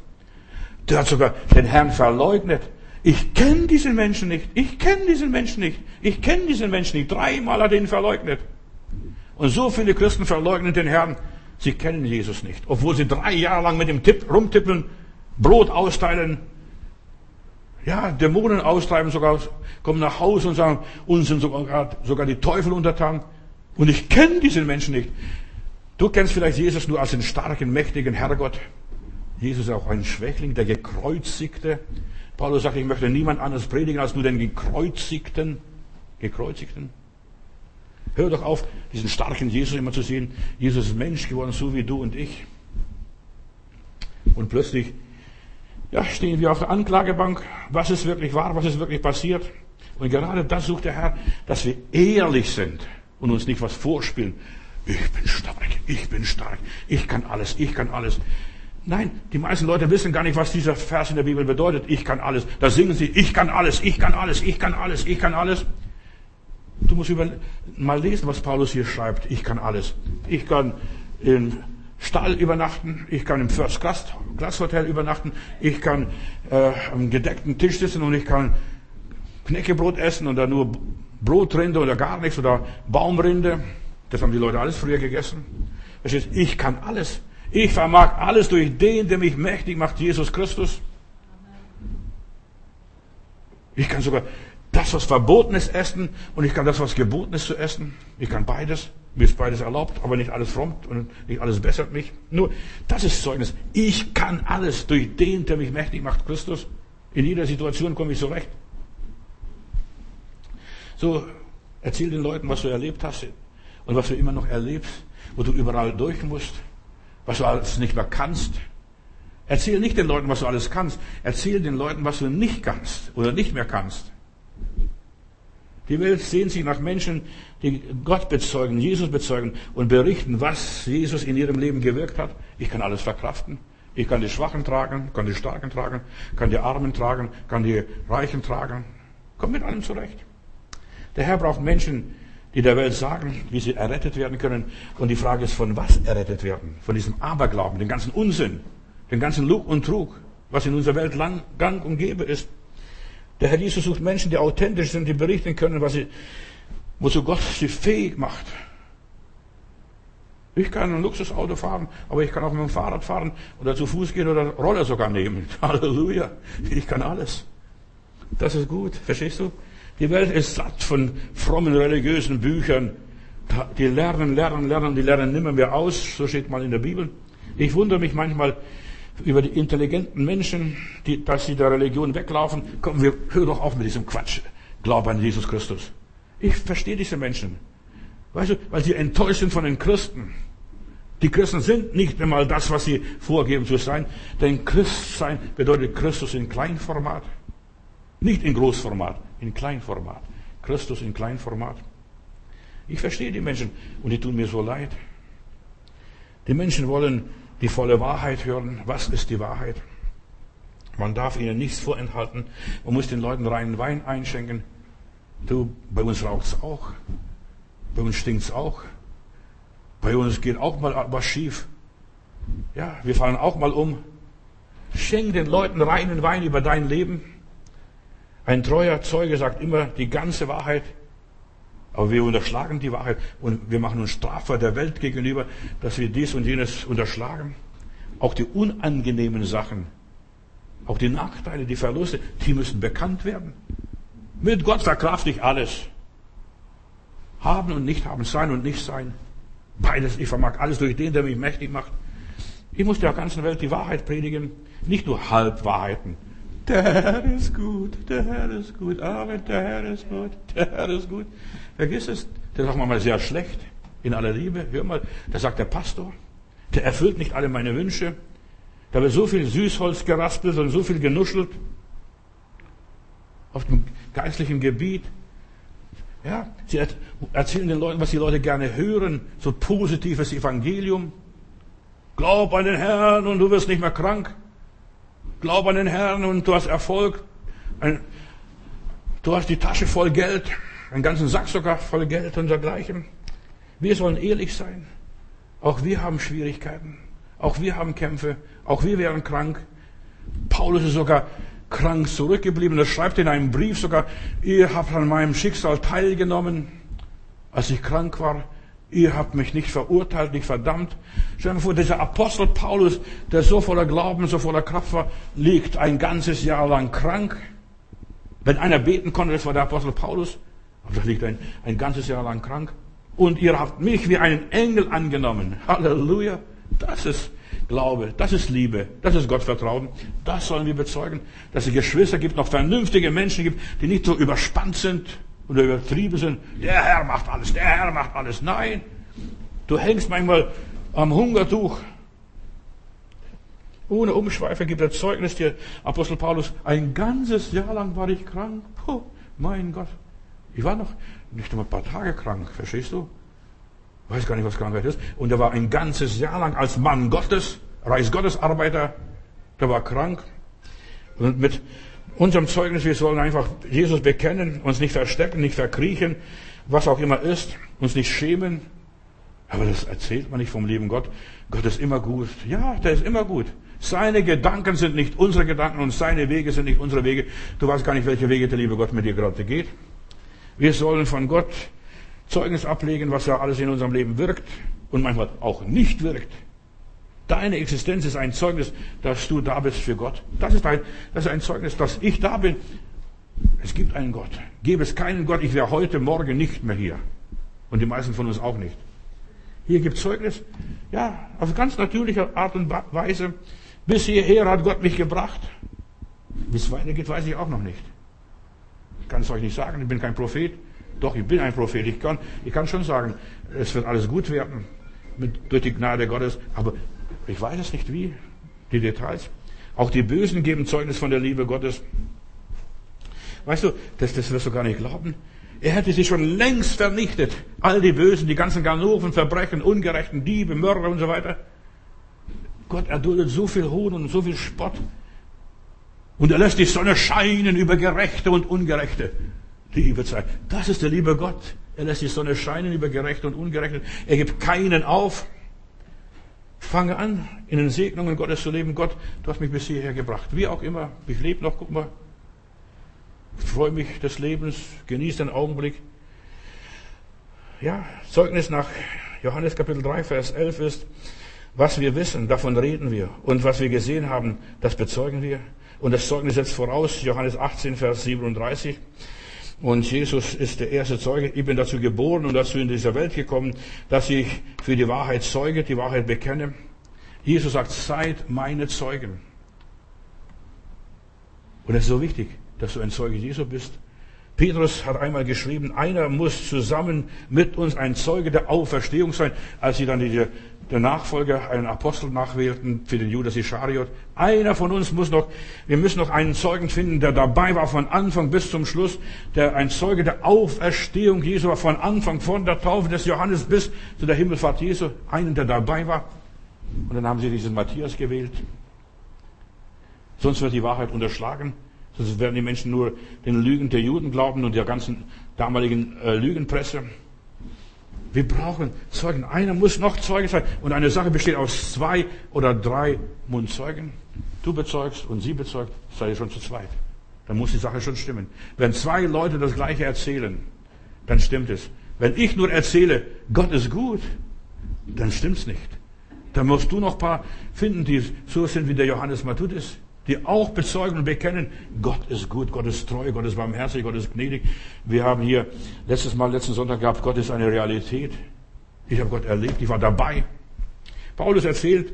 Der hat sogar den Herrn verleugnet. Ich kenne diesen Menschen nicht. Ich kenne diesen Menschen nicht. Ich kenne diesen Menschen nicht. Dreimal hat er ihn verleugnet. Und so viele Christen verleugnen den Herrn. Sie kennen Jesus nicht. Obwohl sie drei Jahre lang mit dem Tipp rumtippeln, Brot austeilen, ja, Dämonen austreiben, sogar kommen nach Hause und sagen, uns sind sogar, sogar die Teufel untertan. Und ich kenne diesen Menschen nicht. Du kennst vielleicht Jesus nur als den starken, mächtigen Herrgott. Jesus ist auch ein Schwächling, der Gekreuzigte. Paulus sagt, ich möchte niemand anderes predigen als nur den Gekreuzigten. Gekreuzigten. Hör doch auf, diesen starken Jesus immer zu sehen. Jesus ist Mensch geworden, so wie du und ich. Und plötzlich ja, stehen wir auf der Anklagebank. Was ist wirklich wahr? Was ist wirklich passiert? Und gerade das sucht der Herr, dass wir ehrlich sind und uns nicht was vorspielen. Ich bin stark, ich bin stark, ich kann alles, ich kann alles. Nein, die meisten Leute wissen gar nicht, was dieser Vers in der Bibel bedeutet. Ich kann alles. Da singen sie, ich kann alles, ich kann alles, ich kann alles, ich kann alles. Du musst über, mal lesen, was Paulus hier schreibt. Ich kann alles. Ich kann im Stall übernachten. Ich kann im First Class, Class Hotel übernachten. Ich kann äh, am gedeckten Tisch sitzen und ich kann Knäckebrot essen oder nur Brotrinde oder gar nichts oder Baumrinde. Das haben die Leute alles früher gegessen. Ich kann alles. Ich vermag alles durch den, der mich mächtig macht, Jesus Christus. Ich kann sogar das, was verboten ist, essen und ich kann das, was geboten ist, zu essen. Ich kann beides. Mir ist beides erlaubt, aber nicht alles frommt und nicht alles bessert mich. Nur, das ist Zeugnis. Ich kann alles durch den, der mich mächtig macht, Christus. In jeder Situation komme ich so recht. So, erzähl den Leuten, was du erlebt hast und was du immer noch erlebst, wo du überall durch musst, was du alles nicht mehr kannst. Erzähl nicht den Leuten, was du alles kannst. Erzähl den Leuten, was du nicht kannst oder nicht mehr kannst. Die Welt sehnt sich nach Menschen, die Gott bezeugen, Jesus bezeugen und berichten, was Jesus in ihrem Leben gewirkt hat. Ich kann alles verkraften. Ich kann die Schwachen tragen, kann die Starken tragen, kann die Armen tragen, kann die Reichen tragen. Komm mit allem zurecht. Der Herr braucht Menschen, die der Welt sagen, wie sie errettet werden können. Und die Frage ist, von was errettet werden? Von diesem Aberglauben, den ganzen Unsinn, den ganzen Lug und Trug, was in unserer Welt lang, gang und gäbe ist. Der Herr Jesus sucht Menschen, die authentisch sind, die berichten können, was sie, wozu Gott sie fähig macht. Ich kann ein Luxusauto fahren, aber ich kann auch mit dem Fahrrad fahren oder zu Fuß gehen oder Roller sogar nehmen. Halleluja. Ich kann alles. Das ist gut. Verstehst du? Die Welt ist satt von frommen religiösen Büchern. Die lernen, lernen, lernen, die lernen nimmer mehr aus. So steht mal in der Bibel. Ich wundere mich manchmal über die intelligenten Menschen, die, dass sie der Religion weglaufen. Komm, wir hör doch auf mit diesem Quatsch. Glaub an Jesus Christus. Ich verstehe diese Menschen. Weißt du, weil sie enttäuscht sind von den Christen. Die Christen sind nicht einmal das, was sie vorgeben zu sein. Denn Christsein bedeutet Christus in Kleinformat. Nicht in Großformat, in Kleinformat. Christus in Kleinformat. Ich verstehe die Menschen und die tun mir so leid. Die Menschen wollen die volle Wahrheit hören. Was ist die Wahrheit? Man darf ihnen nichts vorenthalten. Man muss den Leuten reinen Wein einschenken. Du, bei uns raucht's auch. Bei uns stinkt's auch. Bei uns geht auch mal was schief. Ja, wir fallen auch mal um. Schenk den Leuten reinen Wein über dein Leben. Ein treuer Zeuge sagt immer die ganze Wahrheit. Aber wir unterschlagen die Wahrheit und wir machen uns strafbar der Welt gegenüber, dass wir dies und jenes unterschlagen. Auch die unangenehmen Sachen, auch die Nachteile, die Verluste, die müssen bekannt werden. Mit Gott verkraft ich alles. Haben und nicht haben, sein und nicht sein. Beides, ich vermag alles durch den, der mich mächtig macht. Ich muss der ganzen Welt die Wahrheit predigen, nicht nur Halbwahrheiten. Der Herr ist gut, der Herr ist gut, Amen, der Herr ist gut, der Herr ist gut. Vergiss es, der sagt manchmal sehr schlecht, in aller Liebe. Hör mal, da sagt der Pastor, der erfüllt nicht alle meine Wünsche. Da wird so viel Süßholz geraspelt und so viel genuschelt auf dem geistlichen Gebiet. Ja, sie erzählen den Leuten, was die Leute gerne hören, so positives Evangelium. Glaub an den Herrn und du wirst nicht mehr krank. Glaub an den Herrn und du hast Erfolg. Du hast die Tasche voll Geld, einen ganzen Sack sogar voll Geld und dergleichen. Wir sollen ehrlich sein. Auch wir haben Schwierigkeiten. Auch wir haben Kämpfe. Auch wir wären krank. Paulus ist sogar krank zurückgeblieben. Er schreibt in einem Brief sogar, ihr habt an meinem Schicksal teilgenommen, als ich krank war. Ihr habt mich nicht verurteilt, nicht verdammt. Stell dir vor, dieser Apostel Paulus, der so voller Glauben, so voller Kraft war, liegt ein ganzes Jahr lang krank. Wenn einer beten konnte, das war der Apostel Paulus. Aber da liegt ein, ein ganzes Jahr lang krank. Und ihr habt mich wie einen Engel angenommen. Halleluja. Das ist Glaube, das ist Liebe, das ist Gottvertrauen. Das sollen wir bezeugen, dass es Geschwister gibt, noch vernünftige Menschen gibt, die nicht so überspannt sind oder übertrieben sind. Der Herr macht alles, der Herr macht alles. Nein, du hängst manchmal am Hungertuch. Ohne Umschweife gibt er Zeugnis dir, Apostel Paulus, ein ganzes Jahr lang war ich krank. Puh, mein Gott. Ich war noch nicht nur ein paar Tage krank, verstehst du? weiß gar nicht, was Krankheit ist. Und er war ein ganzes Jahr lang als Mann Gottes, Reis Gottes Arbeiter, der war krank. Und mit unserem Zeugnis, wir sollen einfach Jesus bekennen, uns nicht verstecken, nicht verkriechen, was auch immer ist, uns nicht schämen. Aber das erzählt man nicht vom lieben Gott. Gott ist immer gut. Ja, der ist immer gut. Seine Gedanken sind nicht unsere Gedanken und seine Wege sind nicht unsere Wege. Du weißt gar nicht, welche Wege der liebe Gott mit dir gerade geht. Wir sollen von Gott Zeugnis ablegen, was ja alles in unserem Leben wirkt und manchmal auch nicht wirkt. Deine Existenz ist ein Zeugnis, dass du da bist für Gott. Das ist ein, das ist ein Zeugnis, dass ich da bin. Es gibt einen Gott. Gäbe es keinen Gott, ich wäre heute Morgen nicht mehr hier. Und die meisten von uns auch nicht. Hier gibt Zeugnis, ja, auf ganz natürliche Art und Weise. Bis hierher hat Gott mich gebracht. Wie es weitergeht, weiß ich auch noch nicht. Ich kann es euch nicht sagen, ich bin kein Prophet. Doch, ich bin ein Prophet. Ich kann, ich kann schon sagen, es wird alles gut werden mit, durch die Gnade Gottes. Aber ich weiß es nicht wie, die Details. Auch die Bösen geben Zeugnis von der Liebe Gottes. Weißt du, das, das wirst du gar nicht glauben. Er hätte sie schon längst vernichtet. All die Bösen, die ganzen Ganoven, Verbrechen, Ungerechten, Diebe, Mörder und so weiter. Gott erduldet so viel Hohn und so viel Spott. Und er lässt die Sonne scheinen über Gerechte und Ungerechte. Liebe Zeit. Das ist der liebe Gott. Er lässt die Sonne scheinen über Gerechte und Ungerechte. Er gibt keinen auf. Fange an, in den Segnungen Gottes zu leben. Gott, du hast mich bis hierher gebracht. Wie auch immer. Ich lebe noch, guck mal. Ich freue mich des Lebens, genieße den Augenblick. Ja, Zeugnis nach Johannes Kapitel 3, Vers 11 ist, was wir wissen, davon reden wir. Und was wir gesehen haben, das bezeugen wir. Und das Zeugnis setzt voraus, Johannes 18, Vers 37. Und Jesus ist der erste Zeuge. Ich bin dazu geboren und dazu in dieser Welt gekommen, dass ich für die Wahrheit zeuge, die Wahrheit bekenne. Jesus sagt, seid meine Zeugen. Und es ist so wichtig, dass du ein Zeuge Jesu bist. Petrus hat einmal geschrieben, einer muss zusammen mit uns ein Zeuge der Auferstehung sein, als sie dann die, der Nachfolger, einen Apostel nachwählten für den Judas Ischariot. Einer von uns muss noch, wir müssen noch einen Zeugen finden, der dabei war von Anfang bis zum Schluss, der ein Zeuge der Auferstehung Jesu war, von Anfang, von der Taufe des Johannes bis zu der Himmelfahrt Jesu, einen, der dabei war. Und dann haben sie diesen Matthias gewählt. Sonst wird die Wahrheit unterschlagen. Sonst werden die Menschen nur den Lügen der Juden glauben und der ganzen damaligen äh, Lügenpresse. Wir brauchen Zeugen. Einer muss noch Zeuge sein. Und eine Sache besteht aus zwei oder drei Mundzeugen. Du bezeugst und sie bezeugt, seid ihr schon zu zweit. Dann muss die Sache schon stimmen. Wenn zwei Leute das Gleiche erzählen, dann stimmt es. Wenn ich nur erzähle, Gott ist gut, dann stimmt's nicht. Dann musst du noch ein paar finden, die so sind wie der Johannes Matthäus die auch bezeugen und bekennen, Gott ist gut, Gott ist treu, Gott ist barmherzig, Gott ist gnädig. Wir haben hier letztes Mal, letzten Sonntag gehabt, Gott ist eine Realität. Ich habe Gott erlebt, ich war dabei. Paulus erzählt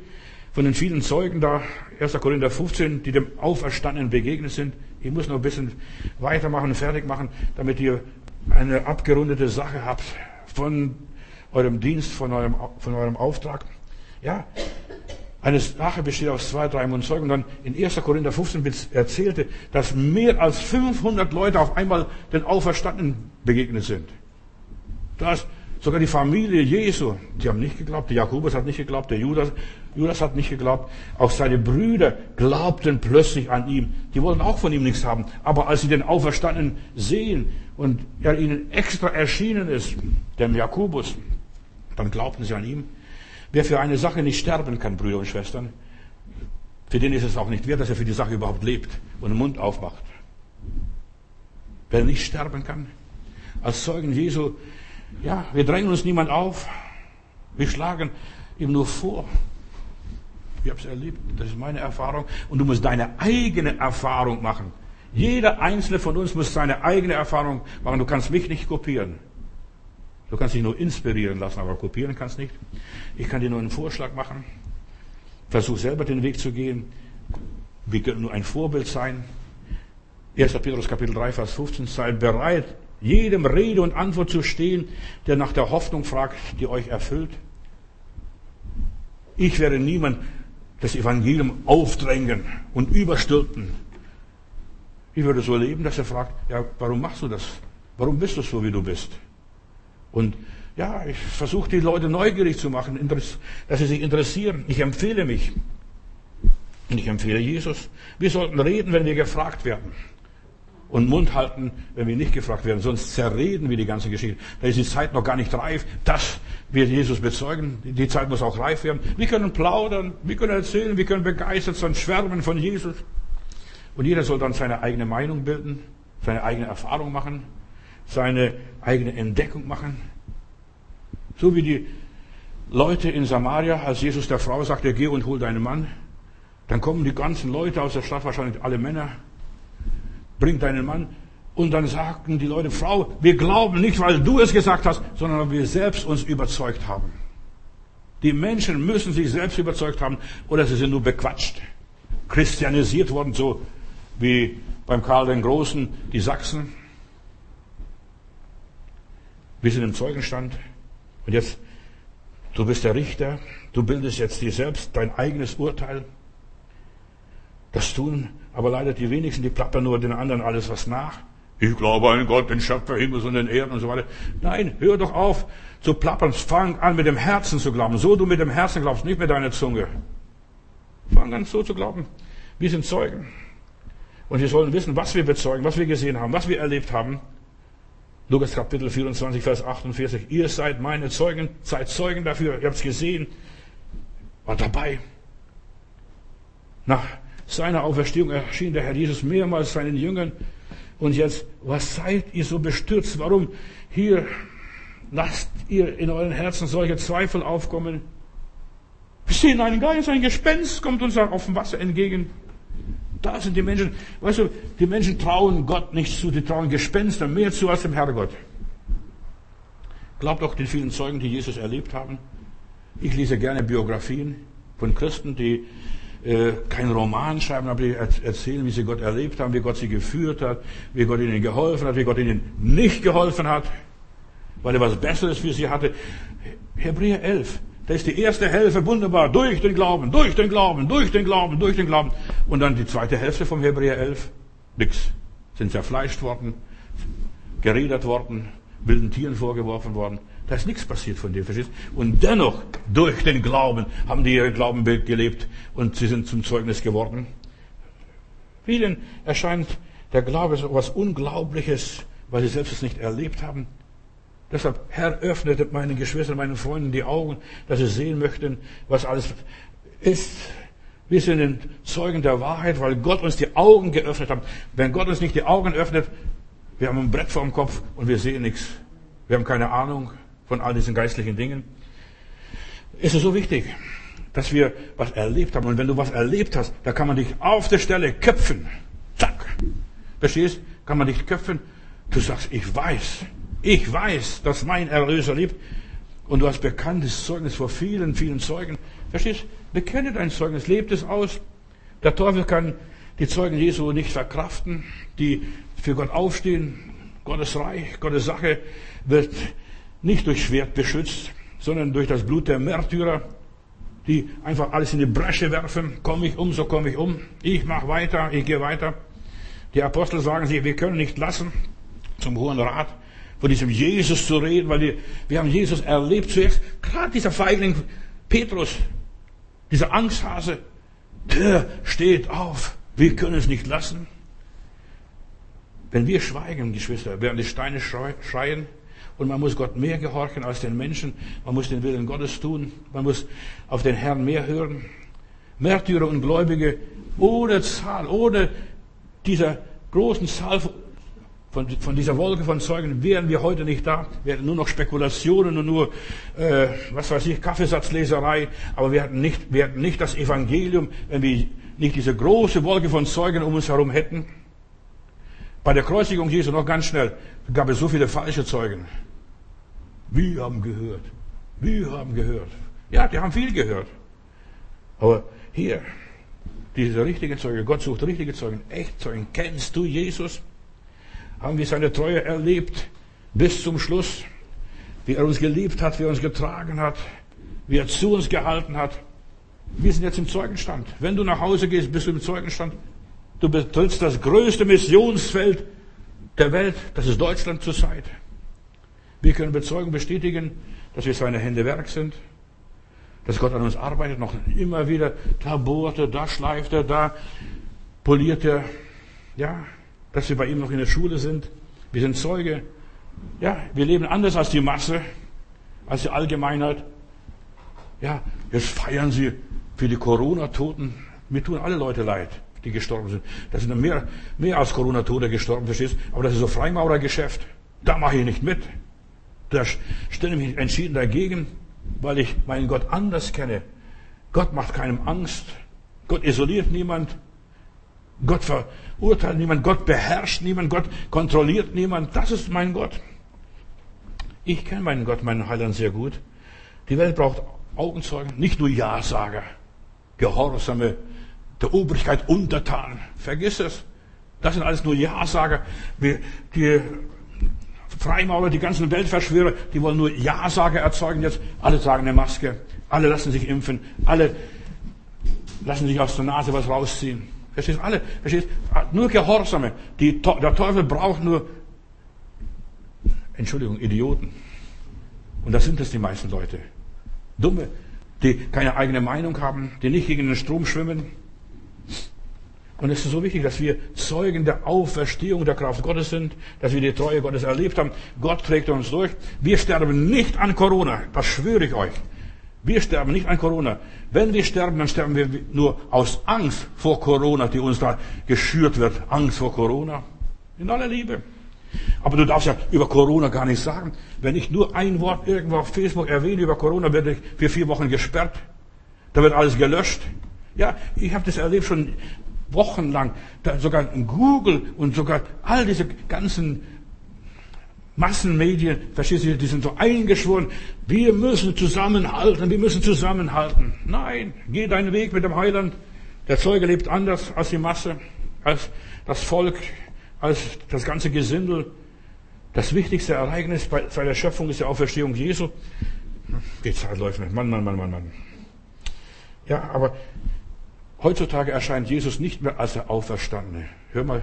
von den vielen Zeugen da, 1. Korinther 15, die dem Auferstandenen begegnet sind. Ich muss noch ein bisschen weitermachen, fertig machen, damit ihr eine abgerundete Sache habt von eurem Dienst, von eurem, von eurem Auftrag. Ja, eine Sache besteht aus zwei, drei Zeugen. Und dann in 1. Korinther 15 erzählte, dass mehr als 500 Leute auf einmal den Auferstandenen begegnet sind. Das, sogar die Familie Jesu, die haben nicht geglaubt. Der Jakobus hat nicht geglaubt, der Judas, Judas hat nicht geglaubt. Auch seine Brüder glaubten plötzlich an ihm. Die wollten auch von ihm nichts haben. Aber als sie den Auferstandenen sehen und er ihnen extra erschienen ist, dem Jakobus, dann glaubten sie an ihm. Wer für eine Sache nicht sterben kann, Brüder und Schwestern, für den ist es auch nicht wert, dass er für die Sache überhaupt lebt und den Mund aufmacht. Wer nicht sterben kann, als Zeugen Jesu, ja, wir drängen uns niemand auf, wir schlagen ihm nur vor. Ich habe es erlebt, das ist meine Erfahrung. Und du musst deine eigene Erfahrung machen. Jeder einzelne von uns muss seine eigene Erfahrung machen. Du kannst mich nicht kopieren. Du kannst dich nur inspirieren lassen, aber kopieren kannst nicht. Ich kann dir nur einen Vorschlag machen. Versuch selber den Weg zu gehen. Wir können nur ein Vorbild sein. 1. Petrus Kapitel 3, Vers 15. Seid bereit, jedem Rede und Antwort zu stehen, der nach der Hoffnung fragt, die euch erfüllt. Ich werde niemand das Evangelium aufdrängen und überstülpen. Ich würde so leben, dass er fragt, ja, warum machst du das? Warum bist du so, wie du bist? Und ja, ich versuche die Leute neugierig zu machen, dass sie sich interessieren. Ich empfehle mich. Und ich empfehle Jesus. Wir sollten reden, wenn wir gefragt werden. Und Mund halten, wenn wir nicht gefragt werden. Sonst zerreden wir die ganze Geschichte. Da ist die Zeit noch gar nicht reif, dass wir Jesus bezeugen. Die Zeit muss auch reif werden. Wir können plaudern, wir können erzählen, wir können begeistert sein, schwärmen von Jesus. Und jeder soll dann seine eigene Meinung bilden, seine eigene Erfahrung machen seine eigene Entdeckung machen. So wie die Leute in Samaria, als Jesus der Frau sagte, geh und hol deinen Mann, dann kommen die ganzen Leute aus der Stadt, wahrscheinlich alle Männer, bring deinen Mann. Und dann sagten die Leute, Frau, wir glauben nicht, weil du es gesagt hast, sondern weil wir selbst uns überzeugt haben. Die Menschen müssen sich selbst überzeugt haben oder sie sind nur bequatscht, christianisiert worden, so wie beim Karl den Großen die Sachsen. Wir sind im Zeugenstand. Und jetzt, du bist der Richter. Du bildest jetzt dir selbst dein eigenes Urteil. Das tun aber leider die wenigsten, die plappern nur den anderen alles was nach. Ich glaube an Gott, den Schöpfer Himmels und den Erden und so weiter. Nein, hör doch auf zu plappern. Fang an mit dem Herzen zu glauben. So du mit dem Herzen glaubst, nicht mit deiner Zunge. Fang an so zu glauben. Wir sind Zeugen. Und wir sollen wissen, was wir bezeugen, was wir gesehen haben, was wir erlebt haben. Lukas Kapitel 24, Vers 48. Ihr seid meine Zeugen, seid Zeugen dafür. Ihr habt es gesehen, war dabei. Nach seiner Auferstehung erschien der Herr Jesus mehrmals seinen Jüngern. Und jetzt, was seid ihr so bestürzt? Warum hier lasst ihr in euren Herzen solche Zweifel aufkommen? Wir sehen einen Geist, ein Gespenst kommt uns auf dem Wasser entgegen. Da sind die Menschen, weißt du, die Menschen trauen Gott nicht zu, die trauen Gespenstern mehr zu als dem Herrgott. Glaubt doch den vielen Zeugen, die Jesus erlebt haben. Ich lese gerne Biografien. von Christen, die äh, keinen Roman schreiben, aber die erzählen, wie sie Gott erlebt haben, wie Gott sie geführt hat, wie Gott ihnen geholfen hat, wie Gott ihnen nicht geholfen hat, weil er was Besseres für sie hatte. Hebräer 11, da ist die erste Hälfte wunderbar, durch den Glauben, durch den Glauben, durch den Glauben, durch den Glauben. Und dann die zweite Hälfte vom Hebräer 11, nix. Sind zerfleischt worden, geredet worden, wilden Tieren vorgeworfen worden. Da ist nichts passiert von dem, verstehst Und dennoch, durch den Glauben, haben die ihr Glaubenbild gelebt und sie sind zum Zeugnis geworden. Vielen erscheint der Glaube so etwas Unglaubliches, weil sie selbst es nicht erlebt haben. Deshalb, Herr, öffnet meinen Geschwistern, meinen Freunden die Augen, dass sie sehen möchten, was alles ist. Wir sind Zeugen der Wahrheit, weil Gott uns die Augen geöffnet hat. Wenn Gott uns nicht die Augen öffnet, wir haben ein Brett vor dem Kopf und wir sehen nichts. Wir haben keine Ahnung von all diesen geistlichen Dingen. Es ist so wichtig, dass wir was erlebt haben. Und wenn du was erlebt hast, da kann man dich auf der Stelle köpfen. Zack. Verstehst? Kann man dich köpfen. Du sagst, ich weiß, ich weiß, dass mein Erlöser liebt. Und du hast bekanntes Zeugnis vor vielen, vielen Zeugen. Verstehst? Bekenne dein Zeugnis, lebt es aus. Der Teufel kann die Zeugen Jesu nicht verkraften, die für Gott aufstehen. Gottes Reich, Gottes Sache wird nicht durch Schwert beschützt, sondern durch das Blut der Märtyrer, die einfach alles in die Bresche werfen. Komme ich um, so komme ich um. Ich mache weiter, ich gehe weiter. Die Apostel sagen sich, wir können nicht lassen, zum Hohen Rat von diesem Jesus zu reden, weil wir, wir haben Jesus erlebt zuerst. Gerade dieser Feigling Petrus, dieser Angsthase, der steht auf. Wir können es nicht lassen. Wenn wir schweigen, Geschwister, werden die Steine schreien, und man muss Gott mehr gehorchen als den Menschen. Man muss den Willen Gottes tun. Man muss auf den Herrn mehr hören. Märtyrer und Gläubige ohne Zahl, ohne dieser großen Zahl von, von dieser Wolke von Zeugen wären wir heute nicht da. Wir hätten nur noch Spekulationen und nur, äh, was weiß ich, Kaffeesatzleserei. Aber wir hätten, nicht, wir hätten nicht das Evangelium, wenn wir nicht diese große Wolke von Zeugen um uns herum hätten. Bei der Kreuzigung Jesu noch ganz schnell gab es so viele falsche Zeugen. Wir haben gehört. Wir haben gehört. Ja, die haben viel gehört. Aber hier, diese richtigen Zeugen, Gott sucht richtige Zeugen, echt Zeugen. Kennst du Jesus? Haben wir seine Treue erlebt bis zum Schluss? Wie er uns geliebt hat, wie er uns getragen hat, wie er zu uns gehalten hat. Wir sind jetzt im Zeugenstand. Wenn du nach Hause gehst, bist du im Zeugenstand. Du betrittst das größte Missionsfeld der Welt, das ist Deutschland zurzeit. Wir können bezeugen, bestätigen, dass wir seine Hände Werk sind, dass Gott an uns arbeitet, noch immer wieder, da bohrt da schleift er, da poliert er, ja, dass wir bei ihm noch in der Schule sind. Wir sind Zeuge. Ja, wir leben anders als die Masse, als die Allgemeinheit. Ja, jetzt feiern sie für die Corona-Toten. Mir tun alle Leute leid, die gestorben sind. Das sind mehr, mehr als Corona-Tote gestorben, verstehst Aber das ist so Freimaurergeschäft. Da mache ich nicht mit. Da stelle ich mich entschieden dagegen, weil ich meinen Gott anders kenne. Gott macht keinem Angst. Gott isoliert niemand. Gott verurteilt niemand. Gott beherrscht niemand. Gott kontrolliert niemand. Das ist mein Gott. Ich kenne meinen Gott, meinen Heiland sehr gut. Die Welt braucht Augenzeugen, nicht nur Ja-Sager, Gehorsame, der Obrigkeit untertan. Vergiss es. Das sind alles nur Ja-Sager. Die Freimaurer, die ganzen Weltverschwörer, die wollen nur Ja-Sager erzeugen jetzt. Alle tragen eine Maske, alle lassen sich impfen, alle lassen sich aus der Nase was rausziehen. Verstehst du? Alle, verstehst du? Nur Gehorsame. Die, der Teufel braucht nur, Entschuldigung, Idioten. Und das sind es die meisten Leute. Dumme, die keine eigene Meinung haben, die nicht gegen den Strom schwimmen, und es ist so wichtig, dass wir Zeugen der Auferstehung der Kraft Gottes sind, dass wir die Treue Gottes erlebt haben. Gott trägt uns durch. Wir sterben nicht an Corona. Das schwöre ich euch. Wir sterben nicht an Corona. Wenn wir sterben, dann sterben wir nur aus Angst vor Corona, die uns da geschürt wird. Angst vor Corona. In aller Liebe. Aber du darfst ja über Corona gar nicht sagen. Wenn ich nur ein Wort irgendwo auf Facebook erwähne über Corona, werde ich für vier Wochen gesperrt. Da wird alles gelöscht. Ja, ich habe das erlebt schon wochenlang, sogar Google und sogar all diese ganzen Massenmedien, verstehst du, die sind so eingeschworen, wir müssen zusammenhalten, wir müssen zusammenhalten. Nein, geh deinen Weg mit dem Heiland. Der Zeuge lebt anders als die Masse, als das Volk, als das ganze Gesindel. Das wichtigste Ereignis bei, der Schöpfung ist die Auferstehung Jesu. Die Zeit läuft nicht. Mann, Mann, Mann, Mann, Mann. Ja, aber heutzutage erscheint Jesus nicht mehr als der Auferstandene. Hör mal,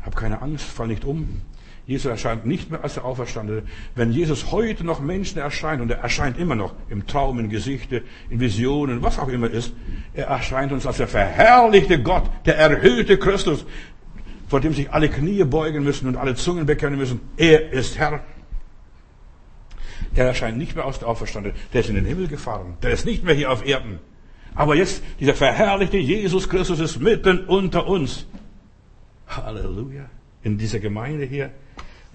hab keine Angst, fall nicht um. Jesus erscheint nicht mehr als der Auferstandene. Wenn Jesus heute noch Menschen erscheint, und er erscheint immer noch im Traum, in Gesichte, in Visionen, was auch immer ist, er erscheint uns als der verherrlichte Gott, der erhöhte Christus, vor dem sich alle Knie beugen müssen und alle Zungen bekennen müssen. Er ist Herr. Er erscheint nicht mehr aus der Auferstandene. Der ist in den Himmel gefahren. Der ist nicht mehr hier auf Erden. Aber jetzt, dieser verherrlichte Jesus Christus ist mitten unter uns. Halleluja. In dieser Gemeinde hier.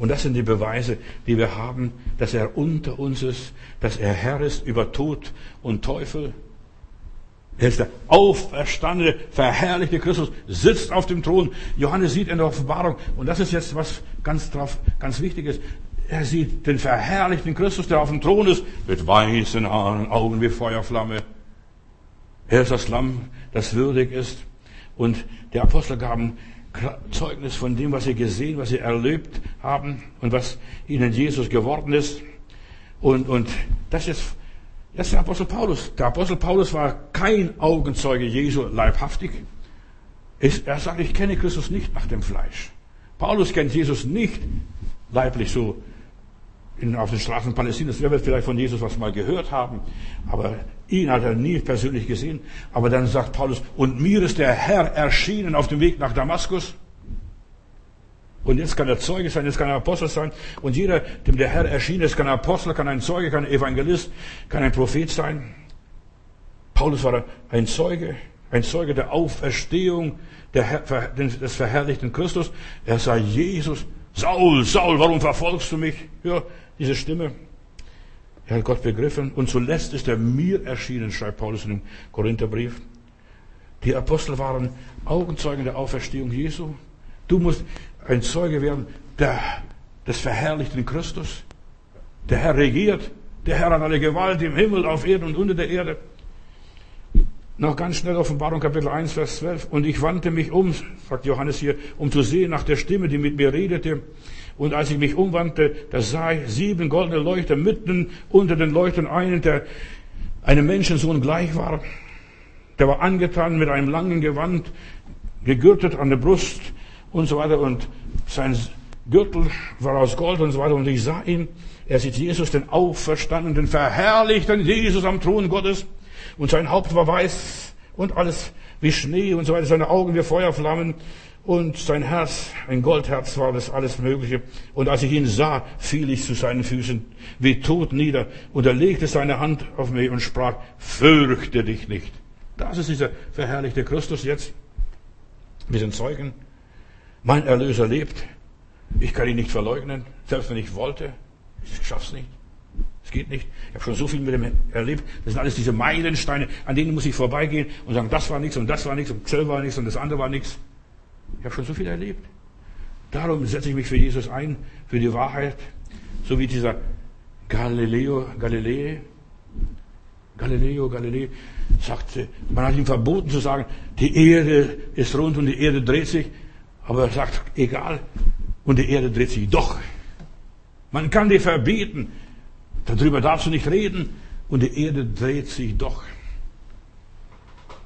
Und das sind die Beweise, die wir haben, dass er unter uns ist, dass er Herr ist über Tod und Teufel. Er ist der auferstandene, verherrlichte Christus, sitzt auf dem Thron. Johannes sieht in der Offenbarung, und das ist jetzt was ganz drauf, ganz wichtiges. Er sieht den verherrlichten Christus, der auf dem Thron ist, mit weißen Haaren, Augen wie Feuerflamme. Er ist das Lamm, das würdig ist. Und die Apostel gaben Zeugnis von dem, was sie gesehen, was sie erlebt haben und was ihnen Jesus geworden ist. Und, und das ist, das ist der Apostel Paulus. Der Apostel Paulus war kein Augenzeuge Jesu leibhaftig. Er sagt, ich kenne Christus nicht nach dem Fleisch. Paulus kennt Jesus nicht leiblich so in, auf den Straßen Palästinas. Er wird vielleicht von Jesus was mal gehört haben, aber ihn hat er nie persönlich gesehen. Aber dann sagt Paulus, und mir ist der Herr erschienen auf dem Weg nach Damaskus. Und jetzt kann er Zeuge sein, jetzt kann er Apostel sein. Und jeder, dem der Herr erschienen ist, kann ein Apostel, kann ein Zeuge, kann ein Evangelist, kann ein Prophet sein. Paulus war ein Zeuge, ein Zeuge der Auferstehung des verherrlichten Christus. Er sah Jesus, Saul, Saul, warum verfolgst du mich? Ja, diese Stimme. Er hat Gott begriffen und zuletzt ist er mir erschienen, schreibt Paulus in dem Korintherbrief. Die Apostel waren Augenzeugen der Auferstehung Jesu. Du musst ein Zeuge werden der, des verherrlichten Christus. Der Herr regiert. Der Herr hat alle Gewalt im Himmel, auf Erden und unter der Erde. Noch ganz schnell Offenbarung Kapitel 1, Vers 12. Und ich wandte mich um, sagt Johannes hier, um zu sehen nach der Stimme, die mit mir redete. Und als ich mich umwandte, da sah ich sieben goldene Leuchter mitten unter den Leuchtern einen, der einem Menschensohn gleich war. Der war angetan mit einem langen Gewand, gegürtet an der Brust und so weiter. Und sein Gürtel war aus Gold und so weiter. Und ich sah ihn. Er sieht Jesus, den auferstandenen, verherrlichten Jesus am Thron Gottes. Und sein Haupt war weiß und alles wie Schnee und so weiter. Seine Augen wie Feuerflammen und sein Herz, ein Goldherz war das alles Mögliche. Und als ich ihn sah, fiel ich zu seinen Füßen wie tot nieder. Und er legte seine Hand auf mich und sprach, fürchte dich nicht. Das ist dieser verherrlichte Christus jetzt. Wir sind Zeugen. Mein Erlöser lebt. Ich kann ihn nicht verleugnen, selbst wenn ich wollte. Ich schaff's nicht. Es geht nicht. Ich habe schon so viel mit ihm erlebt. Das sind alles diese Meilensteine, an denen muss ich vorbeigehen und sagen, das war nichts und das war nichts und Zell war nichts und das andere war nichts. Ich habe schon so viel erlebt. Darum setze ich mich für Jesus ein, für die Wahrheit, so wie dieser Galileo, Galilei, Galileo, Galilei sagte, man hat ihm verboten zu sagen, die Erde ist rund und die Erde dreht sich, aber er sagt, egal, und die Erde dreht sich doch. Man kann dir verbieten, darüber darfst du nicht reden, und die Erde dreht sich doch.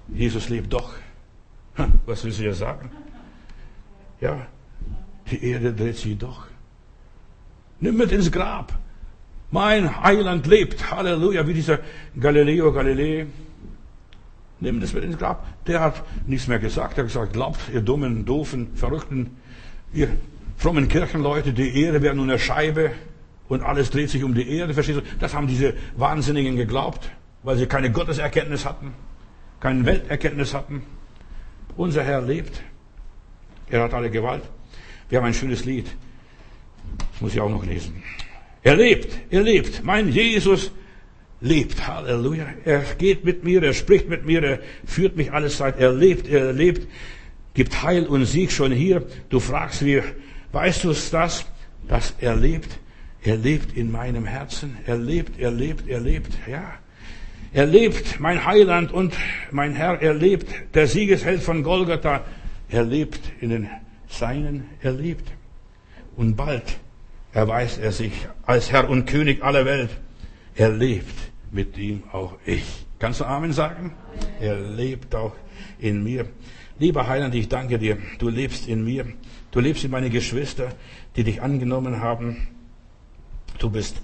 Jesus lebt doch. Was willst du ja sagen? Ja, die Erde dreht sich doch. Nimm mit ins Grab. Mein Heiland lebt. Halleluja, wie dieser Galileo Galilei. Nimm das mit ins Grab. Der hat nichts mehr gesagt. Er hat gesagt, glaubt, ihr dummen, doofen, verrückten, ihr frommen Kirchenleute, die Erde wäre nur eine Scheibe und alles dreht sich um die Erde. Verstehst du? Das haben diese Wahnsinnigen geglaubt, weil sie keine Gotteserkenntnis hatten, keine Welterkenntnis hatten. Unser Herr lebt. Er hat alle Gewalt. Wir haben ein schönes Lied. Das muss ich auch noch lesen. Er lebt, er lebt. Mein Jesus lebt. Halleluja. Er geht mit mir, er spricht mit mir, er führt mich alles Zeit. Er lebt, er lebt, gibt Heil und Sieg schon hier. Du fragst, wie weißt du es das? dass er lebt. Er lebt in meinem Herzen. Er lebt, er lebt, er lebt. Ja. Er lebt, mein Heiland und mein Herr. Er lebt, der Siegesheld von Golgatha. Er lebt in den Seinen. Er lebt. Und bald erweist er sich als Herr und König aller Welt. Er lebt mit ihm auch ich. Kannst du Amen sagen? Er lebt auch in mir. Lieber Heiland, ich danke dir. Du lebst in mir. Du lebst in meine Geschwister, die dich angenommen haben. Du bist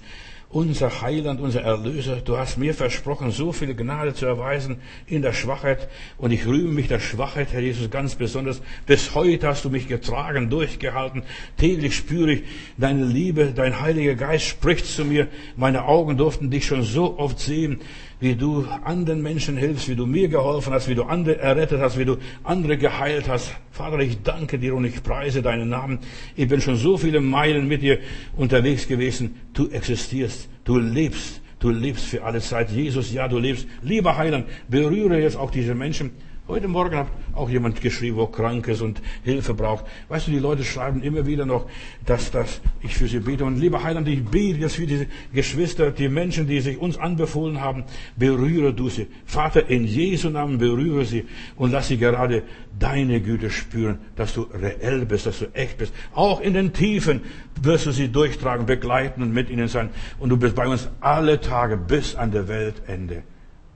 unser Heiland, unser Erlöser. Du hast mir versprochen, so viel Gnade zu erweisen in der Schwachheit. Und ich rühme mich der Schwachheit, Herr Jesus, ganz besonders. Bis heute hast du mich getragen, durchgehalten. Täglich spüre ich deine Liebe. Dein Heiliger Geist spricht zu mir. Meine Augen durften dich schon so oft sehen wie du anderen Menschen hilfst, wie du mir geholfen hast, wie du andere errettet hast, wie du andere geheilt hast. Vater, ich danke dir und ich preise deinen Namen. Ich bin schon so viele Meilen mit dir unterwegs gewesen. Du existierst, du lebst, du lebst für alle Zeit. Jesus, ja, du lebst. Lieber Heiland, berühre jetzt auch diese Menschen Heute Morgen hat auch jemand geschrieben, wo krank ist und Hilfe braucht. Weißt du, die Leute schreiben immer wieder noch, dass, dass ich für sie bete. Und lieber Heiland, ich bete jetzt für diese Geschwister, die Menschen, die sich uns anbefohlen haben. Berühre du sie. Vater, in Jesu Namen berühre sie und lass sie gerade deine Güte spüren, dass du reell bist, dass du echt bist. Auch in den Tiefen wirst du sie durchtragen, begleiten und mit ihnen sein. Und du bist bei uns alle Tage bis an der Weltende.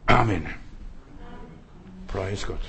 Amen. Preis Gott.